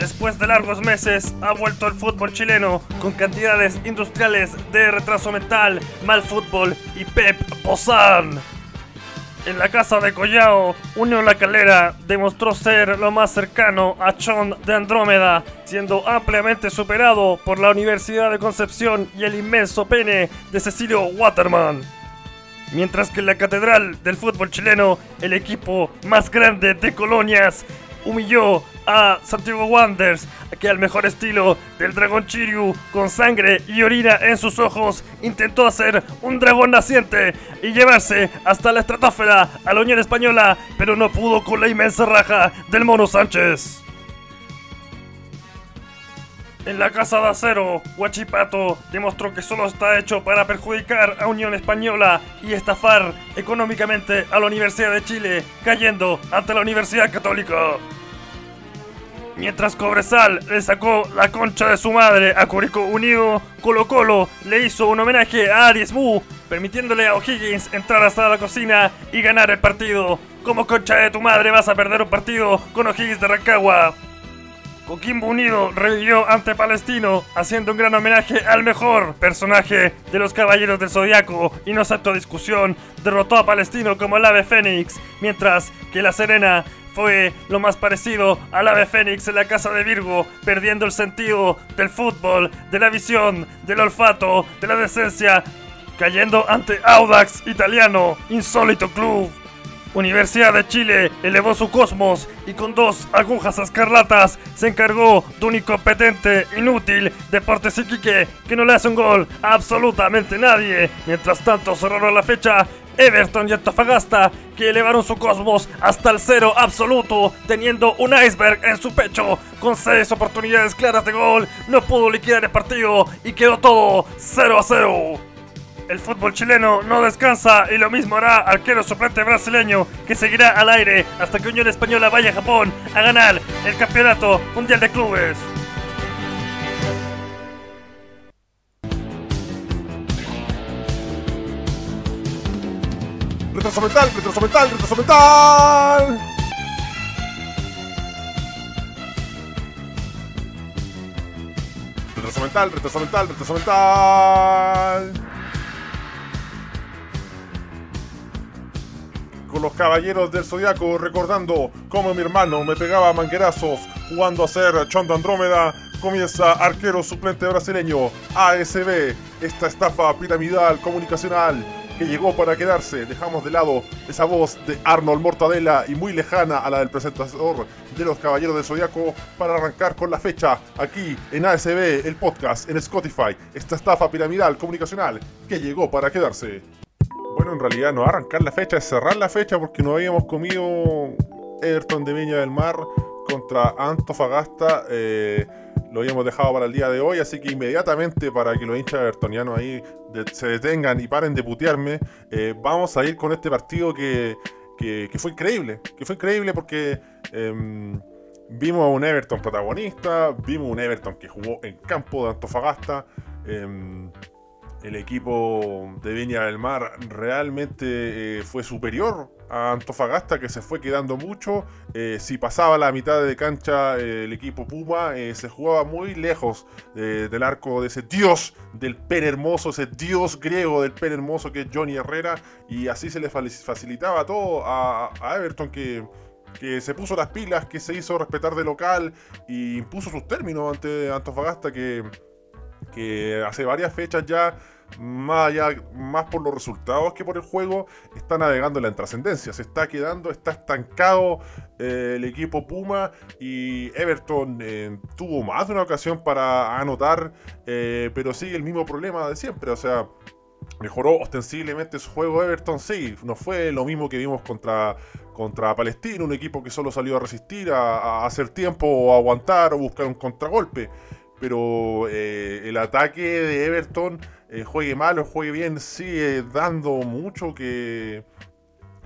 Después de largos meses, ha vuelto el fútbol chileno con cantidades industriales de retraso mental, mal fútbol y Pep Pozán. En la casa de Collao, Unión La Calera demostró ser lo más cercano a Chon de Andrómeda, siendo ampliamente superado por la Universidad de Concepción y el inmenso pene de Cecilio Waterman. Mientras que en la catedral del fútbol chileno, el equipo más grande de colonias humilló a Santiago Wanderers, que al mejor estilo del dragón Chiryu, con sangre y orina en sus ojos, intentó hacer un dragón naciente y llevarse hasta la estratosfera a la Unión Española, pero no pudo con la inmensa raja del Mono Sánchez. En la casa de acero, Huachipato demostró que solo está hecho para perjudicar a Unión Española y estafar económicamente a la Universidad de Chile, cayendo ante la Universidad Católica. Mientras Cobresal le sacó la concha de su madre a Curicó Unido, Colo Colo le hizo un homenaje a Aries Mu, permitiéndole a O'Higgins entrar hasta la cocina y ganar el partido. Como concha de tu madre vas a perder un partido con O'Higgins de Rancagua. Coquimbo Unido revivió ante Palestino, haciendo un gran homenaje al mejor personaje de los Caballeros del Zodiaco y no aceptó discusión, derrotó a Palestino como el ave Fénix, mientras que La Serena fue lo más parecido al ave Fénix en la casa de Virgo, perdiendo el sentido del fútbol, de la visión, del olfato, de la decencia, cayendo ante Audax Italiano, insólito club. Universidad de Chile elevó su cosmos y con dos agujas escarlatas se encargó de un incompetente, inútil Deportes Iquique que no le hace un gol a absolutamente nadie. Mientras tanto cerraron la fecha Everton y Antofagasta que elevaron su cosmos hasta el cero absoluto, teniendo un iceberg en su pecho. Con seis oportunidades claras de gol, no pudo liquidar el partido y quedó todo 0 a 0. El fútbol chileno no descansa y lo mismo hará arquero suplente brasileño que seguirá al aire hasta que Unión Española vaya a Japón a ganar el campeonato mundial de clubes. Retraso mental, retraso mental, retraso mental. Retraso mental, retraso mental, retraso mental. Con los caballeros del zodiaco recordando cómo mi hermano me pegaba manguerazos jugando a ser Chondo Andrómeda. Comienza arquero suplente brasileño ASB, esta estafa piramidal comunicacional que llegó para quedarse. Dejamos de lado esa voz de Arnold Mortadela y muy lejana a la del presentador de los Caballeros del Zodiaco para arrancar con la fecha aquí en ASB, el podcast en Spotify. Esta estafa piramidal comunicacional que llegó para quedarse. Bueno, en realidad no arrancar la fecha, es cerrar la fecha porque no habíamos comido Everton de Viña del Mar contra Antofagasta. Eh, lo habíamos dejado para el día de hoy, así que inmediatamente para que los hinchas evertonianos ahí se detengan y paren de putearme, eh, vamos a ir con este partido que, que, fue increíble, que fue increíble porque em, vimos a un Everton protagonista, vimos un Everton que jugó en campo de Antofagasta. Em, el equipo de Viña del Mar realmente eh, fue superior a Antofagasta que se fue quedando mucho. Eh, si pasaba la mitad de cancha eh, el equipo Puma se jugaba muy lejos del arco de ese dios del pen hermoso, ese dios griego del pen hermoso que es Johnny Herrera y así se le facilitaba todo a, Everton que que se puso las pilas, que se hizo respetar de local y impuso sus términos ante Antofagasta que que hace varias fechas ya, más, allá, más por los resultados que por el juego, está navegando en la trascendencia. Se está quedando, está estancado eh, el equipo Puma y Everton eh, tuvo más de una ocasión para anotar, eh, pero sigue el mismo problema de siempre. O sea, mejoró ostensiblemente su juego Everton, sí, no fue lo mismo que vimos contra, contra Palestina, un equipo que solo salió a resistir, a, a hacer tiempo o aguantar o buscar un contragolpe pero eh, el ataque de Everton, eh, juegue mal o juegue bien, sigue dando mucho que,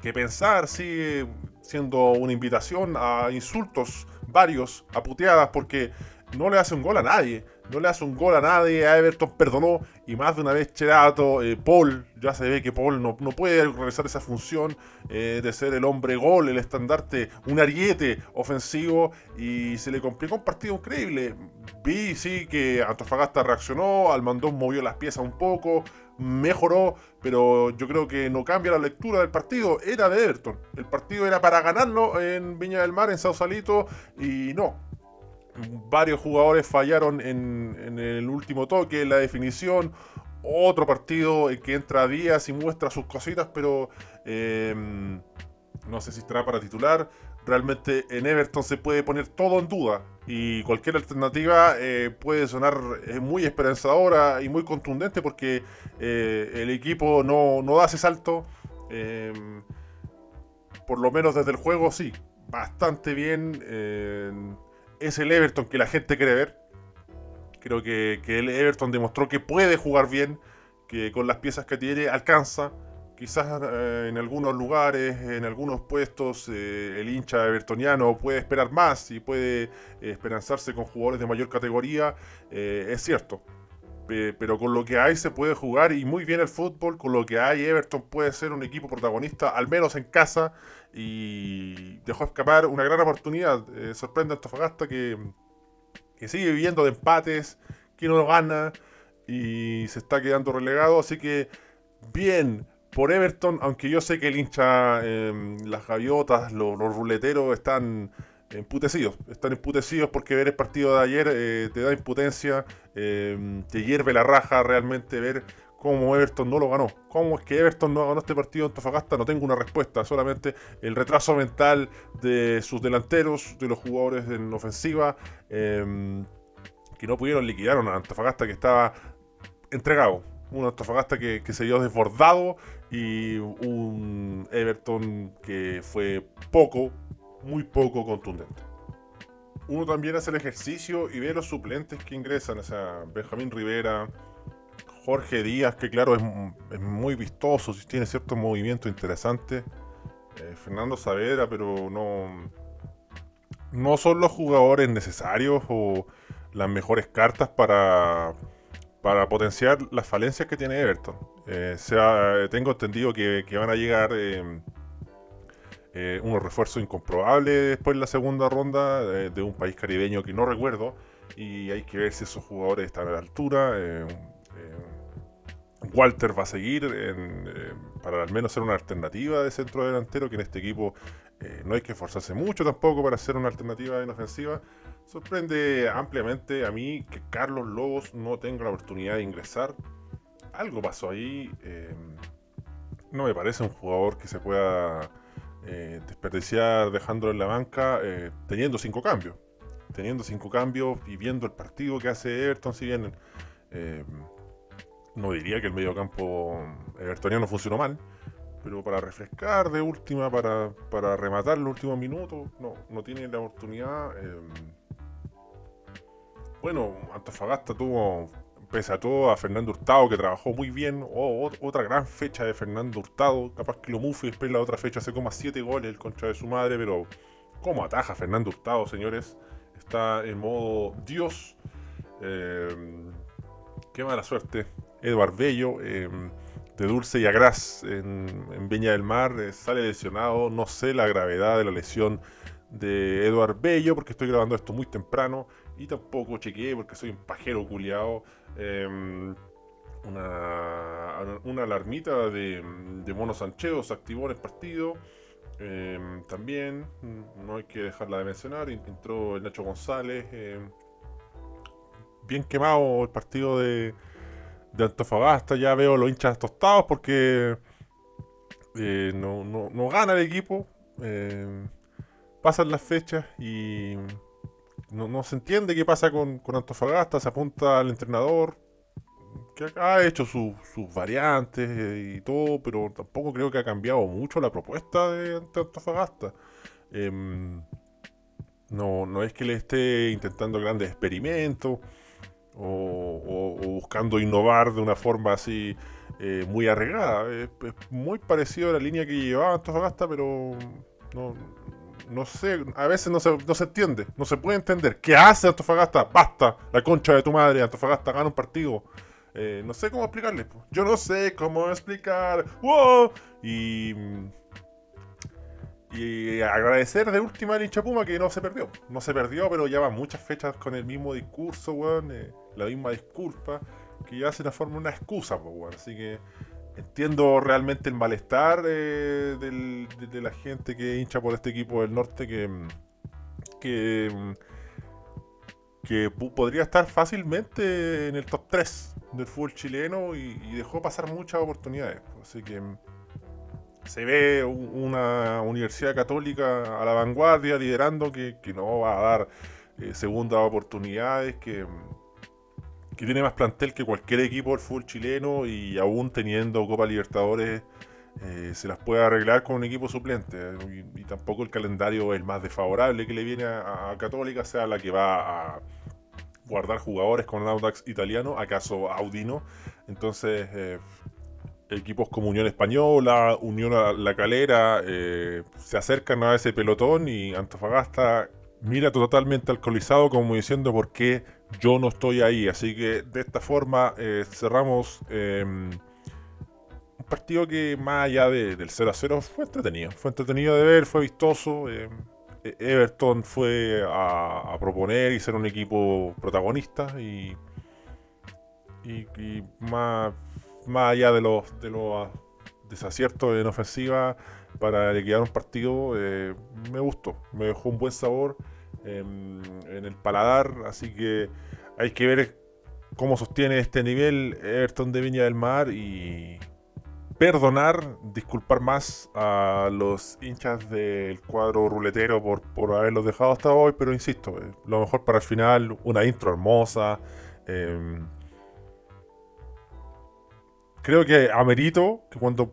que pensar, sigue siendo una invitación a insultos varios, a puteadas, porque no le hace un gol a nadie. No le hace un gol a nadie. A Everton perdonó. Y más de una vez Cherato, eh, Paul, ya se ve que Paul no, puede realizar esa función eh, de ser el hombre gol, el estandarte, un ariete ofensivo. Y se le complicó un partido increíble. Vi, sí, que Antofagasta reaccionó. Almandón movió las piezas un poco. Mejoró, pero yo creo que no cambia la lectura del partido. Era de Everton. El partido era para ganarlo en Viña del Mar, en Sausalito. Y no, varios jugadores fallaron en, el último toque, en la definición. Otro partido en que entra Díaz y muestra sus cositas, pero em, no sé si estará para titular. Realmente en Everton se puede poner todo en duda y cualquier alternativa eh, puede sonar eh, muy esperanzadora y muy contundente porque eh, el equipo no, no, da ese salto. Em, por lo menos desde el juego, sí, bastante bien es el Everton que la gente quiere ver. Creo que, el Everton demostró que puede jugar bien, que con las piezas que tiene alcanza. Quizás eh, en algunos lugares, en algunos puestos, eh, el hincha evertoniano puede esperar más y puede eh, esperanzarse con jugadores de mayor categoría. es cierto. pero con lo que hay se puede jugar y muy bien el fútbol. Con lo que hay, Everton puede ser un equipo protagonista, al menos en casa y dejó escapar una gran oportunidad. Eh, sorprende a Antofagasta que, sigue viviendo de empates, que no gana y se está quedando relegado. Así que bien por Everton, aunque yo sé que el hincha, em, las gaviotas, los, ruleteros están emputecidos. Están emputecidos porque ver el partido de ayer eh, te da imputencia, em, te hierve la raja realmente ver cómo Everton no lo ganó. ¿Cómo es que Everton no ganó este partido en Tofagasta? No tengo una respuesta, solamente el retraso mental de sus delanteros, de los jugadores en ofensiva, em, que no pudieron liquidar a Antofagasta que estaba entregado. Un Antofagasta que, que se vio desbordado y un Everton que fue poco, muy poco contundente uno también hace el ejercicio y ve los suplentes que ingresan, o sea, Benjamín Rivera, Jorge Díaz, que claro, es, muy vistoso, tiene cierto movimiento interesante. Eh, Fernando Saavedra, pero no, no son los jugadores necesarios o las mejores cartas para, para potenciar las falencias que tiene Everton. Eh, sea, tengo entendido que, van a llegar eh, unos refuerzos incomprobables después de la segunda ronda de un país caribeño que no recuerdo. Y hay que ver si esos jugadores están a la altura. Walter va a seguir eh, para al menos ser una alternativa de centro delantero, que en este equipo eh, no hay que esforzarse mucho tampoco para ser una alternativa en ofensiva. Sorprende ampliamente a mí que Carlos Lobos no tenga la oportunidad de ingresar. Algo pasó ahí. Eh, no me parece un jugador que se pueda desperdiciar dejándolo en la banca teniendo cinco cambios. Teniendo cinco cambios y viendo el partido que hace Everton, si bien no diría que el mediocampo evertoniano funcionó mal, pero para refrescar de última, para, para rematar los últimos minutos, no, no tiene la oportunidad. Em, bueno, Antofagasta tuvo, pese a todo, a Fernando Hurtado, que trabajó muy bien. Oh, otra gran fecha de Fernando Hurtado. Capaz que lo mufe y después la otra fecha se coma 7 goles contra de su madre, pero ¿cómo ataja Fernando Hurtado, señores? Está en modo Dios. Em, qué mala suerte Eduard Bello, em, de Dulce y Agras en, Viña del Mar, eh, sale lesionado. No sé la gravedad de la lesión de Eduard Bello, porque estoy grabando esto muy temprano y tampoco chequeé porque soy un pajero culiado. Em, una, una, alarmita de, de Mono Sancheo se activó en el partido. Em, también, no hay que dejarla de mencionar, entró el Nacho González. bien quemado el partido de, de Antofagasta ya veo los hinchas tostados porque eh, no, gana el equipo. Eh, pasan las fechas y no, se entiende qué pasa con, Antofagasta. Se apunta al entrenador que ha hecho sus variantes y todo, pero tampoco creo que ha cambiado mucho la propuesta de Antofagasta. Em, no, no es que le esté intentando grandes experimentos o, buscando innovar de una forma así eh, muy arreglada. Es, muy parecido a la línea que llevaba Antofagasta, pero no, no sé, a veces no se, no se entiende, no se puede entender. ¿Qué hace Antofagasta? Basta, la concha de tu madre, Antofagasta gana un partido. Eh, no sé cómo explicarle. Yo no sé cómo explicar. ¡Wow! Y. Y agradecer de última al hincha Puma que no se perdió. No se perdió, pero ya va muchas fechas con el mismo discurso, weón. Eh, la misma disculpa. Que ya se transforma en una excusa, pues, weón. Así que entiendo realmente el malestar eh, de, la gente que hincha por este equipo del norte que. que que podría estar fácilmente en el top 3 del fútbol chileno y, dejó pasar muchas oportunidades. Así que mm, se ve una universidad católica a la vanguardia, liderando, que, no va a dar eh, segundas oportunidades, que, tiene más plantel que cualquier equipo del fútbol chileno y aún teniendo Copa Libertadores. Eh, se las puede arreglar con un equipo suplente y, tampoco el calendario es el más desfavorable que le viene a, Católica, sea la que va a, guardar jugadores con Audax italiano, acaso Audino. Entonces, eh, equipos como Unión Española, Unión La Calera, eh, se acercan a ese pelotón y Antofagasta mira totalmente alcoholizado como diciendo por qué yo no estoy ahí. Así que de esta forma eh, cerramos em, un partido que más allá del 0 a 0 fue entretenido. Fue entretenido de ver, fue vistoso. Em, e-, Everton fue a, proponer y ser un equipo protagonista y, y, más, más allá de los, de los desaciertos en ofensiva para liquidar un partido, eh, me gustó, me dejó un buen sabor en el paladar, así que hay que ver cómo sostiene este nivel Everton de Viña del Mar y perdonar, disculpar más a los hinchas del cuadro ruletero por, por haberlos dejado hasta hoy, pero insisto, eh, lo mejor para el final, una intro hermosa. Em, creo que amerito que cuando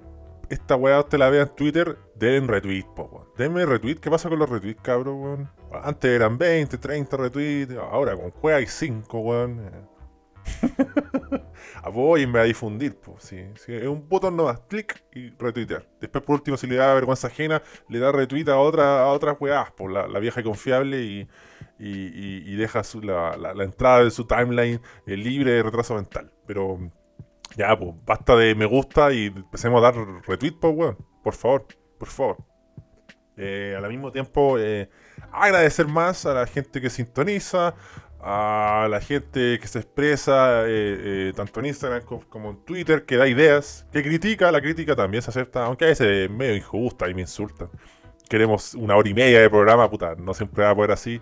esta weá usted la vea en Twitter, den retweet, po, Denme retweet. ¿Qué pasa con los retweets, cabrón, Antes eran 20, 30 retweets, ahora con juega hay 5, weón. Apóyenme a difundir, pues, Es un botón nomás, clic y retuitear. Después, por último, si le da vergüenza ajena, le da retweet a, otra, a otras weás, por la, vieja y confiable y, y, deja la, entrada de su timeline eh, libre de retraso mental. Pero ya, pues, basta de me gusta y empecemos a dar retweet, pues, weón. Por favor, por favor. Eh, al mismo tiempo, eh, agradecer más a la gente que sintoniza, a la gente que se expresa eh, eh, tanto en Instagram como, en Twitter, que da ideas, que critica, la crítica también se acepta, aunque a veces es medio injusta y me insultan. Queremos una hora y media de programa, puta, no siempre va a poder así,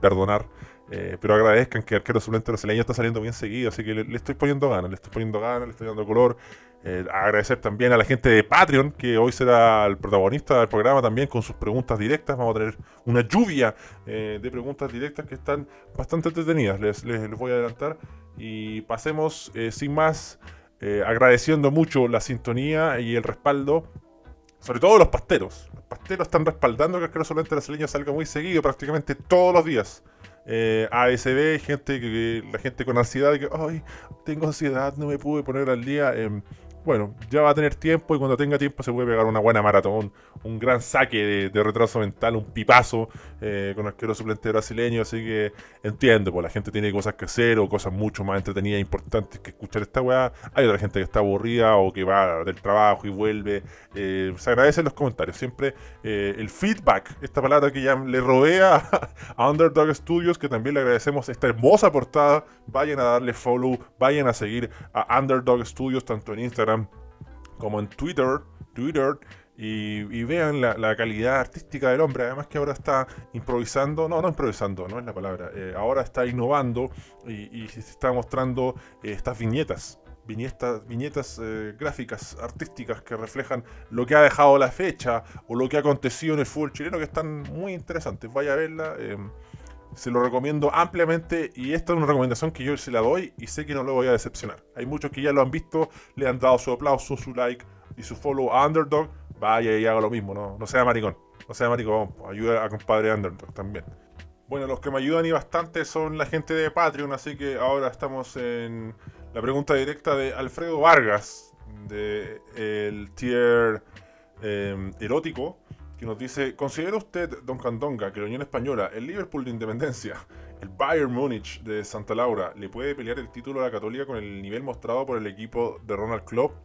perdonar. Eh, pero agradezcan que Arquero Suplente Brasileño está saliendo bien seguido, así que le, estoy poniendo ganas, le estoy poniendo ganas, le estoy dando color. Eh, agradecer también a la gente de Patreon, que hoy será el protagonista del programa también con sus preguntas directas. Vamos a tener una lluvia eh, de preguntas directas que están bastante entretenidas, les, les, voy a adelantar. Y pasemos sin más, agradeciendo mucho la sintonía y el respaldo sobre todo los pasteros. Los pasteros están respaldando que Arquero Solente Brasileño salga muy seguido, prácticamente todos los días eh, ASB, gente que, la gente con ansiedad, que, ay, tengo ansiedad, no me pude poner al día. Eh, bueno, ya va a tener tiempo y cuando tenga tiempo se puede pegar una buena maratón, un gran saque de, retraso mental, un pipazo eh, con arquero suplente brasileño. Así que entiendo, pues la gente tiene cosas que hacer o cosas mucho más entretenidas e importantes que escuchar esta weá. Hay otra gente que está aburrida o que va del trabajo y vuelve. Eh, se agradecen los comentarios. Siempre eh, el feedback, esta palabra que ya le rodea a Underdog Studios, que también le agradecemos esta hermosa portada. Vayan a darle follow, vayan a seguir a Underdog Studios tanto en Instagram como en Twitter, Twitter y, vean la, calidad artística del hombre. Además que ahora está improvisando, no, no improvisando, no es la palabra. Eh, ahora está innovando y, se está mostrando eh, estas viñetas. Viñetas, viñetas eh, gráficas, artísticas que reflejan lo que ha dejado la fecha o lo que ha acontecido en el fútbol chileno que están muy interesantes. Vaya a verla. Se lo recomiendo ampliamente y esta es una recomendación que yo se la doy y sé que no lo voy a decepcionar. Hay muchos que ya lo han visto, le han dado su aplauso, su like y su follow a Underdog. Vaya y haga lo mismo, no, sea maricón. No sea maricón, ayuda a compadre Underdog también. Bueno, los que me ayudan y bastante son la gente de Patreon, así que ahora estamos en la pregunta directa de Alfredo Vargas, de el tier em, erótico que nos dice, ¿considera usted, Don Candonga, que la Unión Española, el Liverpool de Independencia, el Bayern Múnich de Santa Laura, le puede pelear el título a la Católica con el nivel mostrado por el equipo de Ronald Klopp?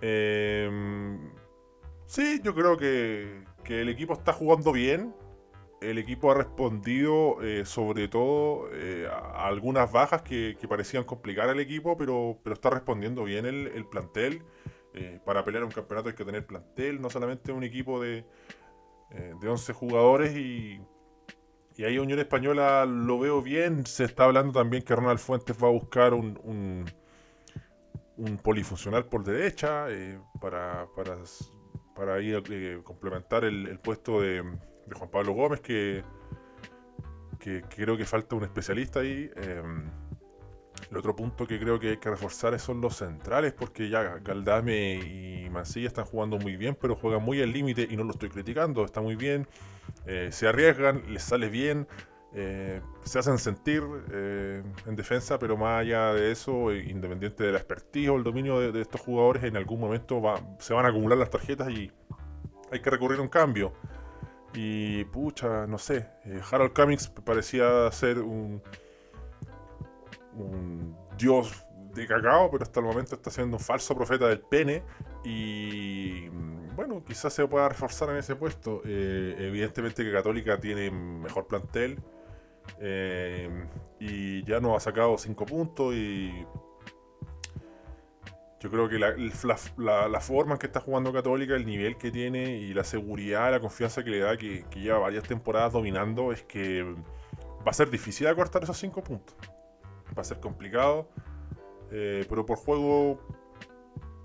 Eh, sí, yo creo que, que, el equipo está jugando bien. El equipo ha respondido eh, sobre todo eh, a algunas bajas que, que, parecían complicar al equipo, pero, pero está respondiendo bien el, el plantel. Eh, para pelear un campeonato hay que tener plantel, no solamente un equipo de, eh, de 11 jugadores y, y ahí Unión Española lo veo bien. Se está hablando también que Ronald Fuentes va a buscar un, un, un polifuncional por derecha eh, para, para, para ahí eh, complementar el, puesto de, Juan Pablo Gómez, que, que, creo que falta un especialista ahí. El otro punto que creo que hay que reforzar son los centrales, porque ya Galdame y Mancilla están jugando muy bien, pero juegan muy al límite y no lo estoy criticando, está muy bien, eh, se arriesgan, les sale bien, eh, se hacen sentir eh, en defensa, pero más allá de eso, independiente de la expertise o el dominio de, estos jugadores, en algún momento se van a acumular las tarjetas y hay que recurrir a un cambio. Y pucha, no sé, Harold Cummings parecía ser un dios de cacao, pero hasta el momento está siendo un falso profeta del pene. Y bueno, quizás se pueda reforzar en ese puesto. Eh, evidentemente que Católica tiene mejor plantel. Eh, y ya nos ha sacado 5 puntos y yo creo que la, forma en que está jugando Católica, el nivel que tiene y la seguridad, la confianza que le da, que, que lleva varias temporadas dominando, es que va a ser difícil acortar esos 5 puntos va a ser complicado. Eh, pero por juego,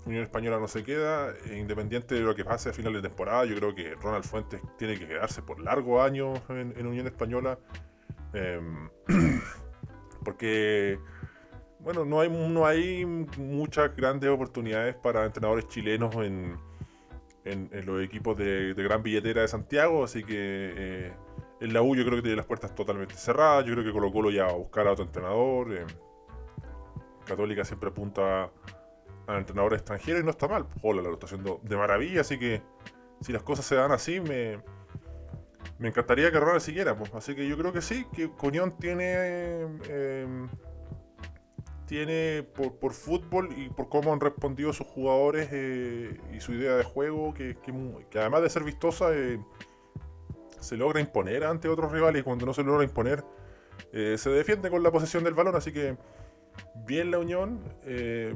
Unión Española no se queda. E independiente de lo que pase a final de temporada, yo creo que Ronald Fuentes tiene que quedarse por largos años en, en Unión Española. Eh, porque, bueno, no hay, no hay muchas grandes oportunidades para entrenadores chilenos en, en, los equipos de, de, gran billetera de Santiago. Así que. Eh, en la U yo creo que tiene las puertas totalmente cerradas. Yo creo que Colo Colo ya va a buscar a otro entrenador. Eh, Católica siempre apunta al entrenador extranjero y no está mal. Hola, lo está haciendo de maravilla. Así que si las cosas se dan así, me, me encantaría que Ronald siguiera. Pues. Así que yo creo que sí, que Coñón tiene... Eh, tiene por, por, fútbol y por cómo han respondido sus jugadores eh, y su idea de juego, que además de ser vistosa, eh, se logra imponer ante otros rivales y cuando no se logra imponer eh, se defiende con la posesión del balón, así que bien la Unión. Eh,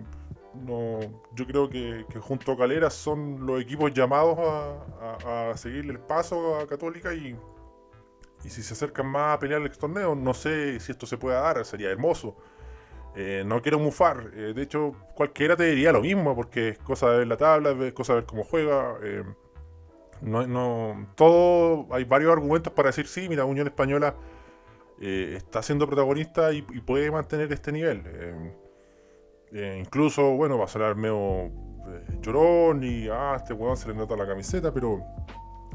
no, yo creo que, junto a Calera son los equipos llamados a, a, a seguirle el paso a Católica y, y, si se acercan más a pelear el torneo, no sé si esto se puede dar, sería hermoso. Eh, no quiero mufar, de hecho cualquiera te diría lo mismo porque es cosa de ver la tabla, es cosa de ver cómo juega. No, no, todo, hay varios argumentos para decir sí, mira, Unión Española eh, está siendo protagonista y, puede mantener este nivel. Eh, eh, incluso, bueno, va a sonar medio llorón y ah, este weón se le nota la camiseta, pero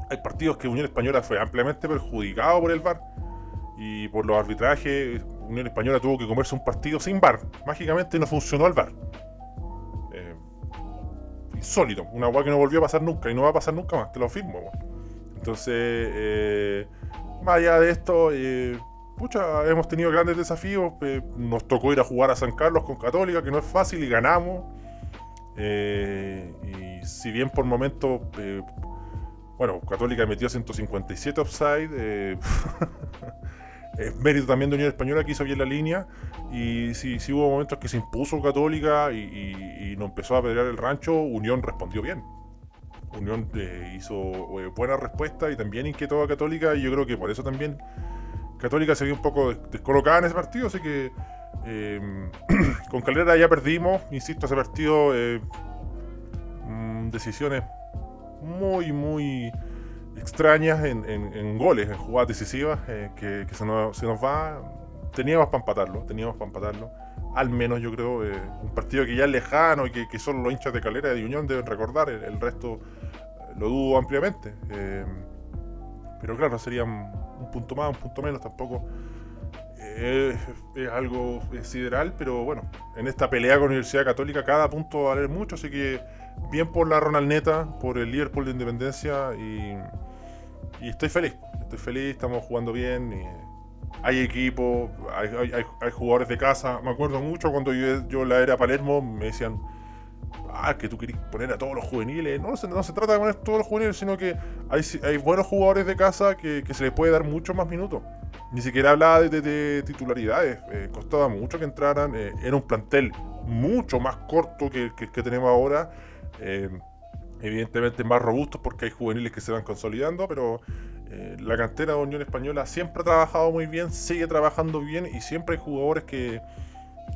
hay partidos que Unión Española fue ampliamente perjudicado por el VAR y por los arbitrajes. Unión Española tuvo que comerse un partido sin VAR. Mágicamente no funcionó el VAR insólito, una weá que no volvió a pasar nunca y no va a pasar nunca más, te lo firmo. Entonces, eh, más allá de esto, eh, hemos tenido grandes desafíos. Eh, nos tocó ir a jugar a San Carlos con Católica, que no es fácil, y ganamos. Eh, y si bien por momentos, eh, bueno, Católica metió 157 offside. es mérito también de Unión Española que hizo bien la línea. Y si, si hubo momentos que se impuso Católica y, y, y no empezó a pelear el rancho, Unión respondió bien. Unión eh, hizo eh, buena respuesta y también inquietó a Católica. Y yo creo que por eso también Católica se vio un poco descolocada en ese partido. Así que eh, con Calera ya perdimos. Insisto, ese partido, mmm, decisiones muy, muy extrañas en, goles, en jugadas decisivas, eh, que, se, nos, va. Teníamos para empatarlo, teníamos para empatarlo. Al menos yo creo, eh, un partido que ya es lejano y que, que, los hinchas de Calera y de Unión deben recordar, el, resto eh, lo dudo ampliamente. Eh, pero claro, sería un punto más, un punto menos, tampoco es, es algo sideral, pero bueno, en esta pelea con la Universidad Católica cada punto va a valer mucho, así que bien por la Ronaldneta, por el Liverpool de Independencia y, y estoy feliz. Estoy feliz, estamos jugando bien. Y, hay equipo, hay, hay, hay, jugadores de casa. Me acuerdo mucho cuando yo, yo la era Palermo, me decían, ah, que tú querés poner a todos los juveniles. No, no se trata de poner a todos los juveniles, sino que hay, hay buenos jugadores de casa que, que, se les puede dar muchos más minutos. Ni siquiera hablaba de, de, de titularidades, eh, costaba mucho que entraran. Eh, era un plantel mucho más corto que el que, que, tenemos ahora. Eh, evidentemente más robusto porque hay juveniles que se van consolidando, pero eh, la cantera de Unión Española siempre ha trabajado muy bien, sigue trabajando bien y siempre hay jugadores que,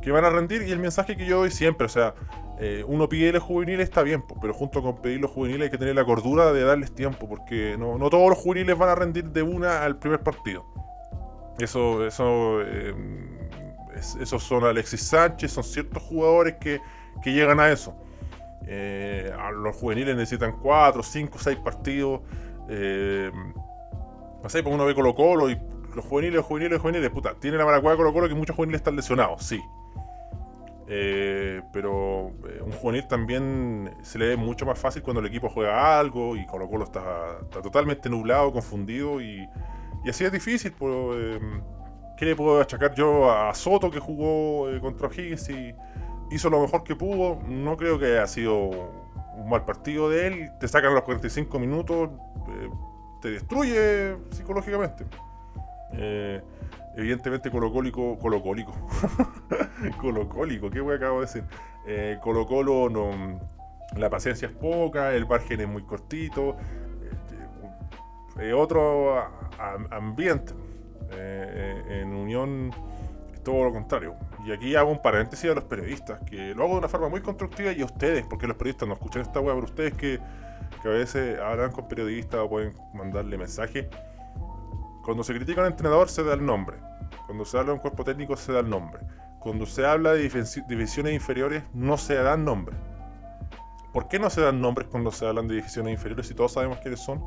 que van a rendir. Y el mensaje que yo doy siempre, o sea, eh, uno pide los juveniles, está bien, pero junto con pedir los juveniles hay que tener la cordura de darles tiempo, porque no, no todos los juveniles van a rendir de una al primer partido. Eso, eso, eh, es, esos son Alexis Sánchez, son ciertos jugadores que, que llegan a eso. Eh, los juveniles necesitan 4, 5, 6 partidos. Eh, no sé, pues uno ve Colo Colo y los juveniles, juveniles, juveniles, puta, tiene la maracuada Colo Colo que muchos juveniles están lesionados, sí. Eh, pero eh, un juvenil también se le ve mucho más fácil cuando el equipo juega algo y Colo Colo está, está totalmente nublado, confundido y, así es difícil. Pues, eh, ¿Qué le puedo achacar yo a Soto que jugó eh, contra Higgins y hizo lo mejor que pudo? No creo que haya sido un mal partido de él. Te sacan los 45 minutos, eh, te destruye psicológicamente. Eh, evidentemente colocólico, colocólico, colocólico, ¿qué voy acabo de decir? Eh, Colo Colo no, la paciencia es poca, el margen es muy cortito, eh, otro a, a, ambiente. Eh, en Unión todo lo contrario. Y aquí hago un paréntesis a los periodistas, que lo hago de una forma muy constructiva y a ustedes, porque los periodistas no escuchan esta web, pero ustedes que, que a veces hablan con periodistas o pueden mandarle mensajes cuando se critica a un entrenador se da el nombre. Cuando se habla de un cuerpo técnico se da el nombre. Cuando se habla de divisiones inferiores no se dan nombres. ¿Por qué no se dan nombres cuando se hablan de divisiones inferiores si todos sabemos quiénes son?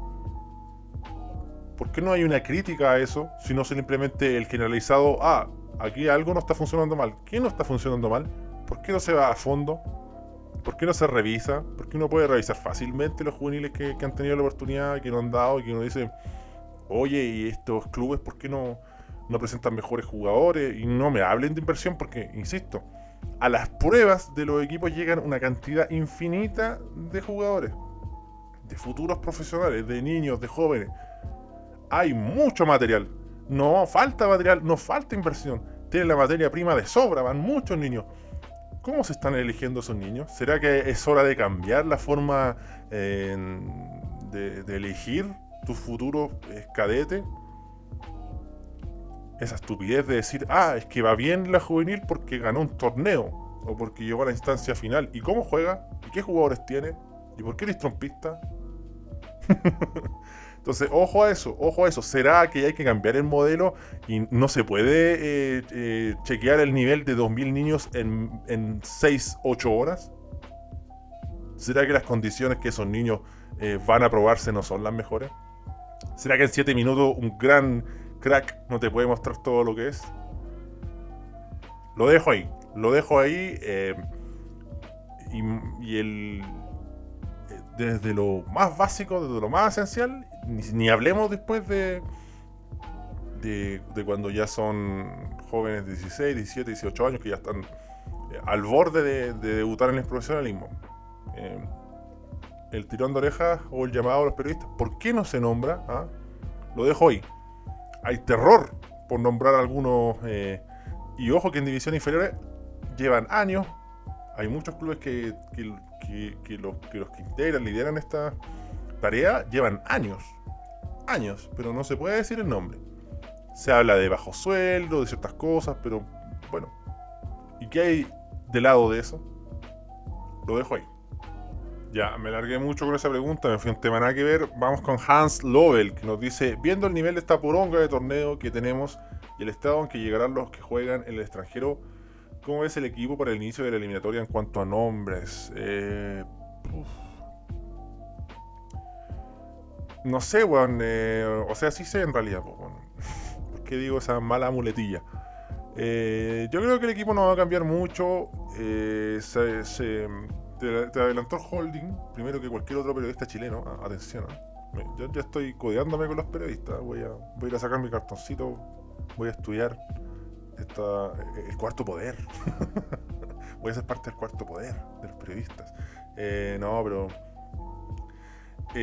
¿Por qué no hay una crítica a eso si no simplemente el generalizado, ah, aquí algo no está funcionando mal? ¿Qué no está funcionando mal? ¿Por qué no se va a fondo? ¿Por qué no se revisa? ¿Por qué uno puede revisar fácilmente los juveniles que, han tenido la oportunidad, que no han dado y que uno dice, oye, ¿y estos clubes por qué no, no presentan mejores jugadores? Y no me hablen de inversión porque, insisto, a las pruebas de los equipos llegan una cantidad infinita de jugadores, de futuros profesionales, de niños, de jóvenes. Hay mucho material. No falta material, no falta inversión. Tienen la materia prima de sobra, van muchos niños. ¿Cómo se están eligiendo esos niños? ¿Será que es hora de cambiar la forma eh, de, elegir tu futuro es cadete. Esa estupidez de decir, ah, es que va bien la juvenil porque ganó un torneo o porque llegó a la instancia final. ¿Y cómo juega? ¿Y qué jugadores tiene? ¿Y por qué eres trompista? Entonces, ojo a eso, ojo a eso. ¿Será que hay que cambiar el modelo y no se puede eh, eh, chequear el nivel de 2.000 niños en, en 6, 8 horas? ¿Será que las condiciones que esos niños eh, van a probarse no son las mejores? ¿Será que en 7 minutos un gran crack no te puede mostrar todo lo que es? Lo dejo ahí. Lo dejo ahí. Y, y, el. Desde lo más básico, desde lo más esencial. Ni, hablemos después de, de. de cuando ya son jóvenes de 16, 17, 18 años que ya están eh, al borde de, de, debutar en el profesionalismo. Eh, el tirón de orejas o el llamado a los periodistas. ¿Por qué no se nombra? ¿Ah? Lo dejo ahí. Hay terror por nombrar algunos. Eh, y ojo que en divisiones inferiores llevan años. Hay muchos clubes que, que, que, los, que integran, lideran esta tarea, llevan años. Años, pero no se puede decir el nombre. Se habla de bajo sueldo, de ciertas cosas, pero bueno. ¿Y qué hay de lado de eso? Lo dejo ahí. Ya, me largué mucho con esa pregunta, me fui un tema nada que ver. Vamos con Hans Lovell, que nos dice, viendo el nivel de esta poronga de torneo que tenemos y el estado en que llegarán los que juegan en el extranjero, ¿cómo ves el equipo para el inicio de la eliminatoria en cuanto a nombres? Eh, no sé, weón. Eh, o sea, sí sé en realidad, bueno. ¿Por qué digo esa mala muletilla? Eh, yo creo que el equipo no va a cambiar mucho. Se, se te, te adelantó el holding, primero que cualquier otro periodista chileno. Atención. Me- yo ya estoy codeándome con los periodistas. Voy a, voy a ir a sacar mi cartoncito. Voy a estudiar esta, el cuarto poder. voy a ser parte del cuarto poder de los periodistas. Eh, no, pero.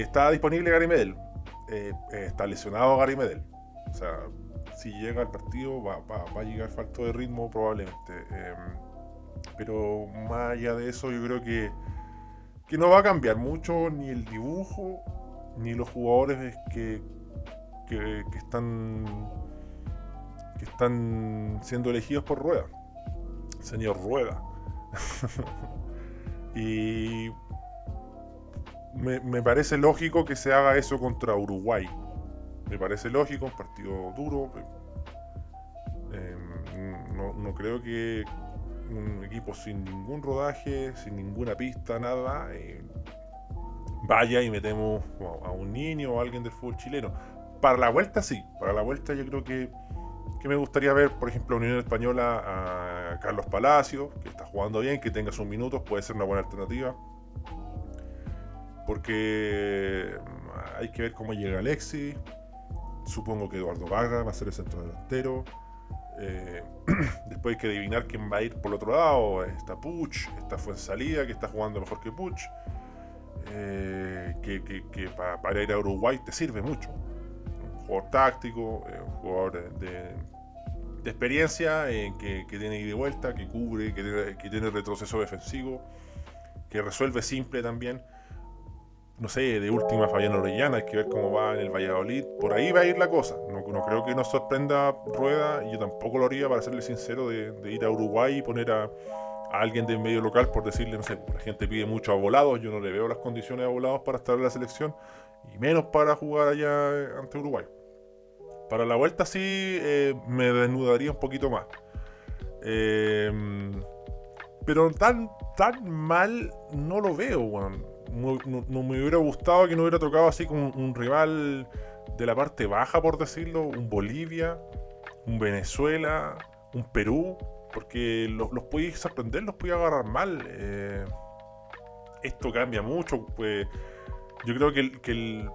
Está disponible Gary Medel. Eh, eh, está lesionado Gary Medel. O sea, si llega al partido va, va- va a llegar falto de ritmo probablemente. Eh, pero más allá de eso, yo creo que, que no va a cambiar mucho ni el dibujo ni los jugadores que, que están que están siendo elegidos por Rueda. Señor Rueda. y me, parece lógico que se haga eso contra Uruguay. Me parece lógico, un partido duro. Eh, no, creo que un equipo sin ningún rodaje, sin ninguna pista, nada, eh, vaya y metemos a un niño o a alguien del fútbol chileno. Para la vuelta sí, para la vuelta yo creo que, que me gustaría ver, por ejemplo, a Unión Española a Carlos Palacio, que está jugando bien, que tenga sus minutos, puede ser una buena alternativa. Porque mm, hay que ver cómo llega Alexis. Supongo que Eduardo Vargas va a ser el centro delantero. Eh, después hay que adivinar quién va a ir por el otro lado. Está Puch, está Fuensalida, que está jugando mejor que Puch. Eh, que, que- que pa- para ir a Uruguay te sirve mucho. Un jugador táctico, eh, un jugador de, de experiencia, eh, que, que tiene ida y vuelta, que cubre, que que tiene retroceso defensivo, que resuelve simple también. No sé, de última Fabián Orellana, hay que ver cómo va en el Valladolid. Por ahí va a ir la cosa. No, creo que nos sorprenda Rueda, y yo tampoco lo haría, para serle sincero, de, de ir a Uruguay y poner a, alguien del medio local por decirle, no sé, la gente pide mucho a volados, yo no le veo las condiciones a volados para estar en la selección, y menos para jugar allá eh, ante Uruguay. Para la vuelta sí eh, me desnudaría un poquito más. Eh, pero tan, tan mal no lo veo, weón. No, me hubiera gustado que no hubiera tocado así como un rival de la parte baja, por decirlo, un Bolivia, un Venezuela, un Perú, porque los, los sorprender, los podéis agarrar mal. eh, esto cambia mucho, pues yo creo que, el-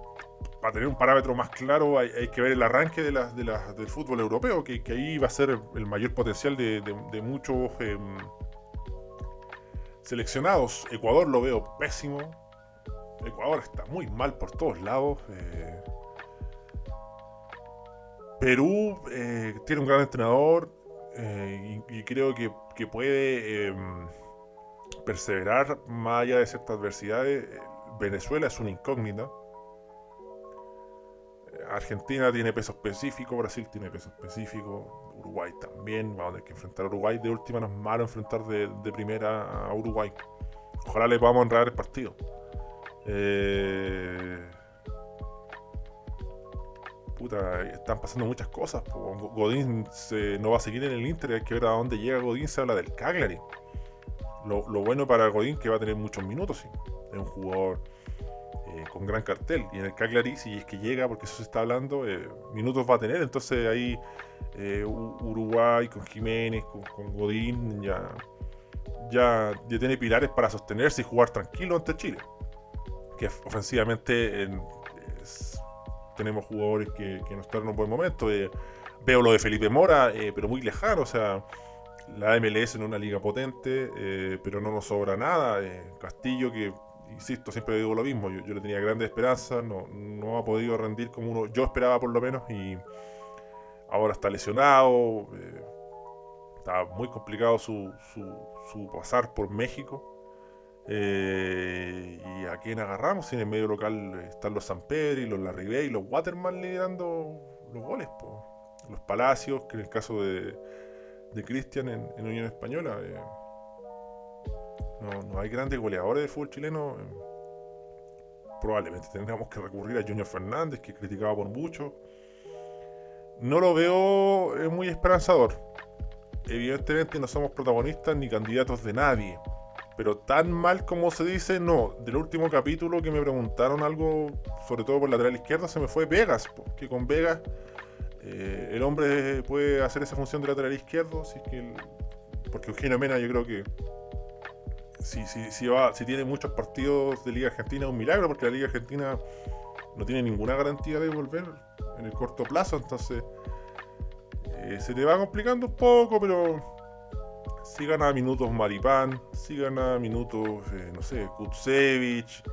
para tener un parámetro más claro hay, que ver el arranque de de del fútbol europeo, que, ahí va a ser el mayor potencial de muchos em, seleccionados. Ecuador lo veo pésimo. Ecuador está muy mal por todos lados. eh. Perú eh, tiene un gran entrenador eh, y, creo que, puede em, perseverar más allá de ciertas adversidades. Venezuela es una incógnita. Argentina tiene peso específico, Brasil tiene peso específico, Uruguay también. Vamos a tener que enfrentar a Uruguay. De última, no es malo enfrentar de, primera a Uruguay. Ojalá les vamos a enredar el partido. Eh, Puta, están pasando muchas cosas. Godín se- no va a seguir en el Inter, hay que ver a dónde llega Godín. Se habla del Cagliari. Lo, bueno para Godín que va a tener muchos minutos. Es un jugador eh, con gran cartel. Y en el Cagliari, si es que llega, porque eso se está hablando, eh, minutos va a tener. Entonces ahí eh, Uruguay con Jiménez, con, Godín, ya, ya, ya tiene pilares para sostenerse y jugar tranquilo ante Chile. Que ofensivamente en- es- tenemos jugadores que, que no están en un buen momento. eh, veo lo de Felipe Mora, pero muy lejano. O sea, la MLS en una liga potente, pero no nos sobra nada. Castillo, que insisto, siempre digo lo mismo. Yo, le tenía grandes esperanzas, no, no ha podido rendir como uno yo esperaba, por lo menos. Y ahora está lesionado. eh, está muy complicado su, su, su pasar por México. Eh, y a quién agarramos, en el medio local están los San Pedro y los Larribey y los Waterman liderando los goles, po. los Palacios, que en el caso de, de Cristian en, en Unión Española. eh, no, hay grandes goleadores del fútbol chileno. probablemente tendríamos que recurrir a Junior Fernández, que criticaba por mucho. No lo veo muy esperanzador. Evidentemente no somos protagonistas ni candidatos de nadie. Pero tan mal como se dice, no. Del último capítulo que me preguntaron algo, sobre todo por la lateral izquierda, se me fue Vegas. Que con Vegas eh, el hombre puede hacer esa función de lateral izquierdo. Que porque Eugenio Mena yo creo que si, si, si, va, si tiene muchos partidos de Liga Argentina es un milagro, porque la Liga Argentina no tiene ninguna garantía de volver en el corto plazo, entonces eh, se te va complicando un poco, pero si gana minutos Maripán, si gana minutos, eh, no sé, Kutsevich,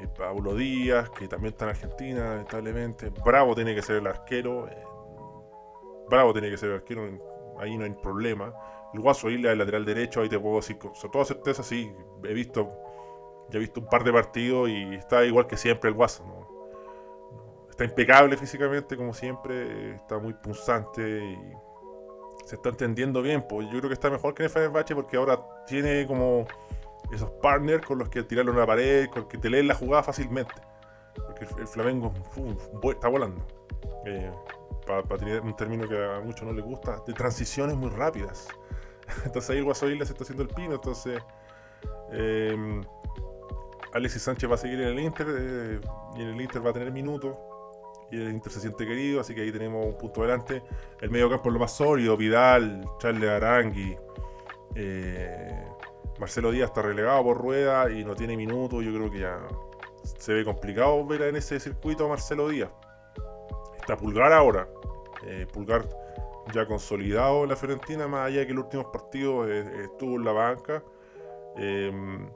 eh, Pablo Díaz, que también está en Argentina, lamentablemente. Bravo tiene que ser el arquero. Bravo tiene que ser el arquero, ahí no hay problema. El Guaso Isla, el lateral derecho, ahí te puedo decir con toda certeza, sí, he visto, ya he visto un par de partidos y está igual que siempre el Guaso. Está impecable físicamente, como siempre, está muy punzante y se está entendiendo bien. Pues yo creo que está mejor que en Fenerbahce porque ahora tiene como esos partners con los que tirarlo en la pared, con los que te leen la jugada fácilmente. Porque el, Flamengo está volando. Eh, para tener un término que a muchos no les gusta, de transiciones muy rápidas. Entonces ahí el Guasoila se está haciendo el pino. Entonces eh, Alexis Sánchez va a seguir en el Inter eh, y en el Inter va a tener minutos. Y el Inter se siente querido, así que ahí tenemos un punto delante. El medio campo es lo más sólido, Vidal, Charles Arangui. Eh, Marcelo Díaz está relegado por rueda y no tiene minutos. Yo creo que ya se ve complicado ver en ese circuito a Marcelo Díaz. Está Pulgar ahora. Eh, Pulgar ya consolidado en la Fiorentina, más allá de que los últimos partidos eh, estuvo en la banca. Em,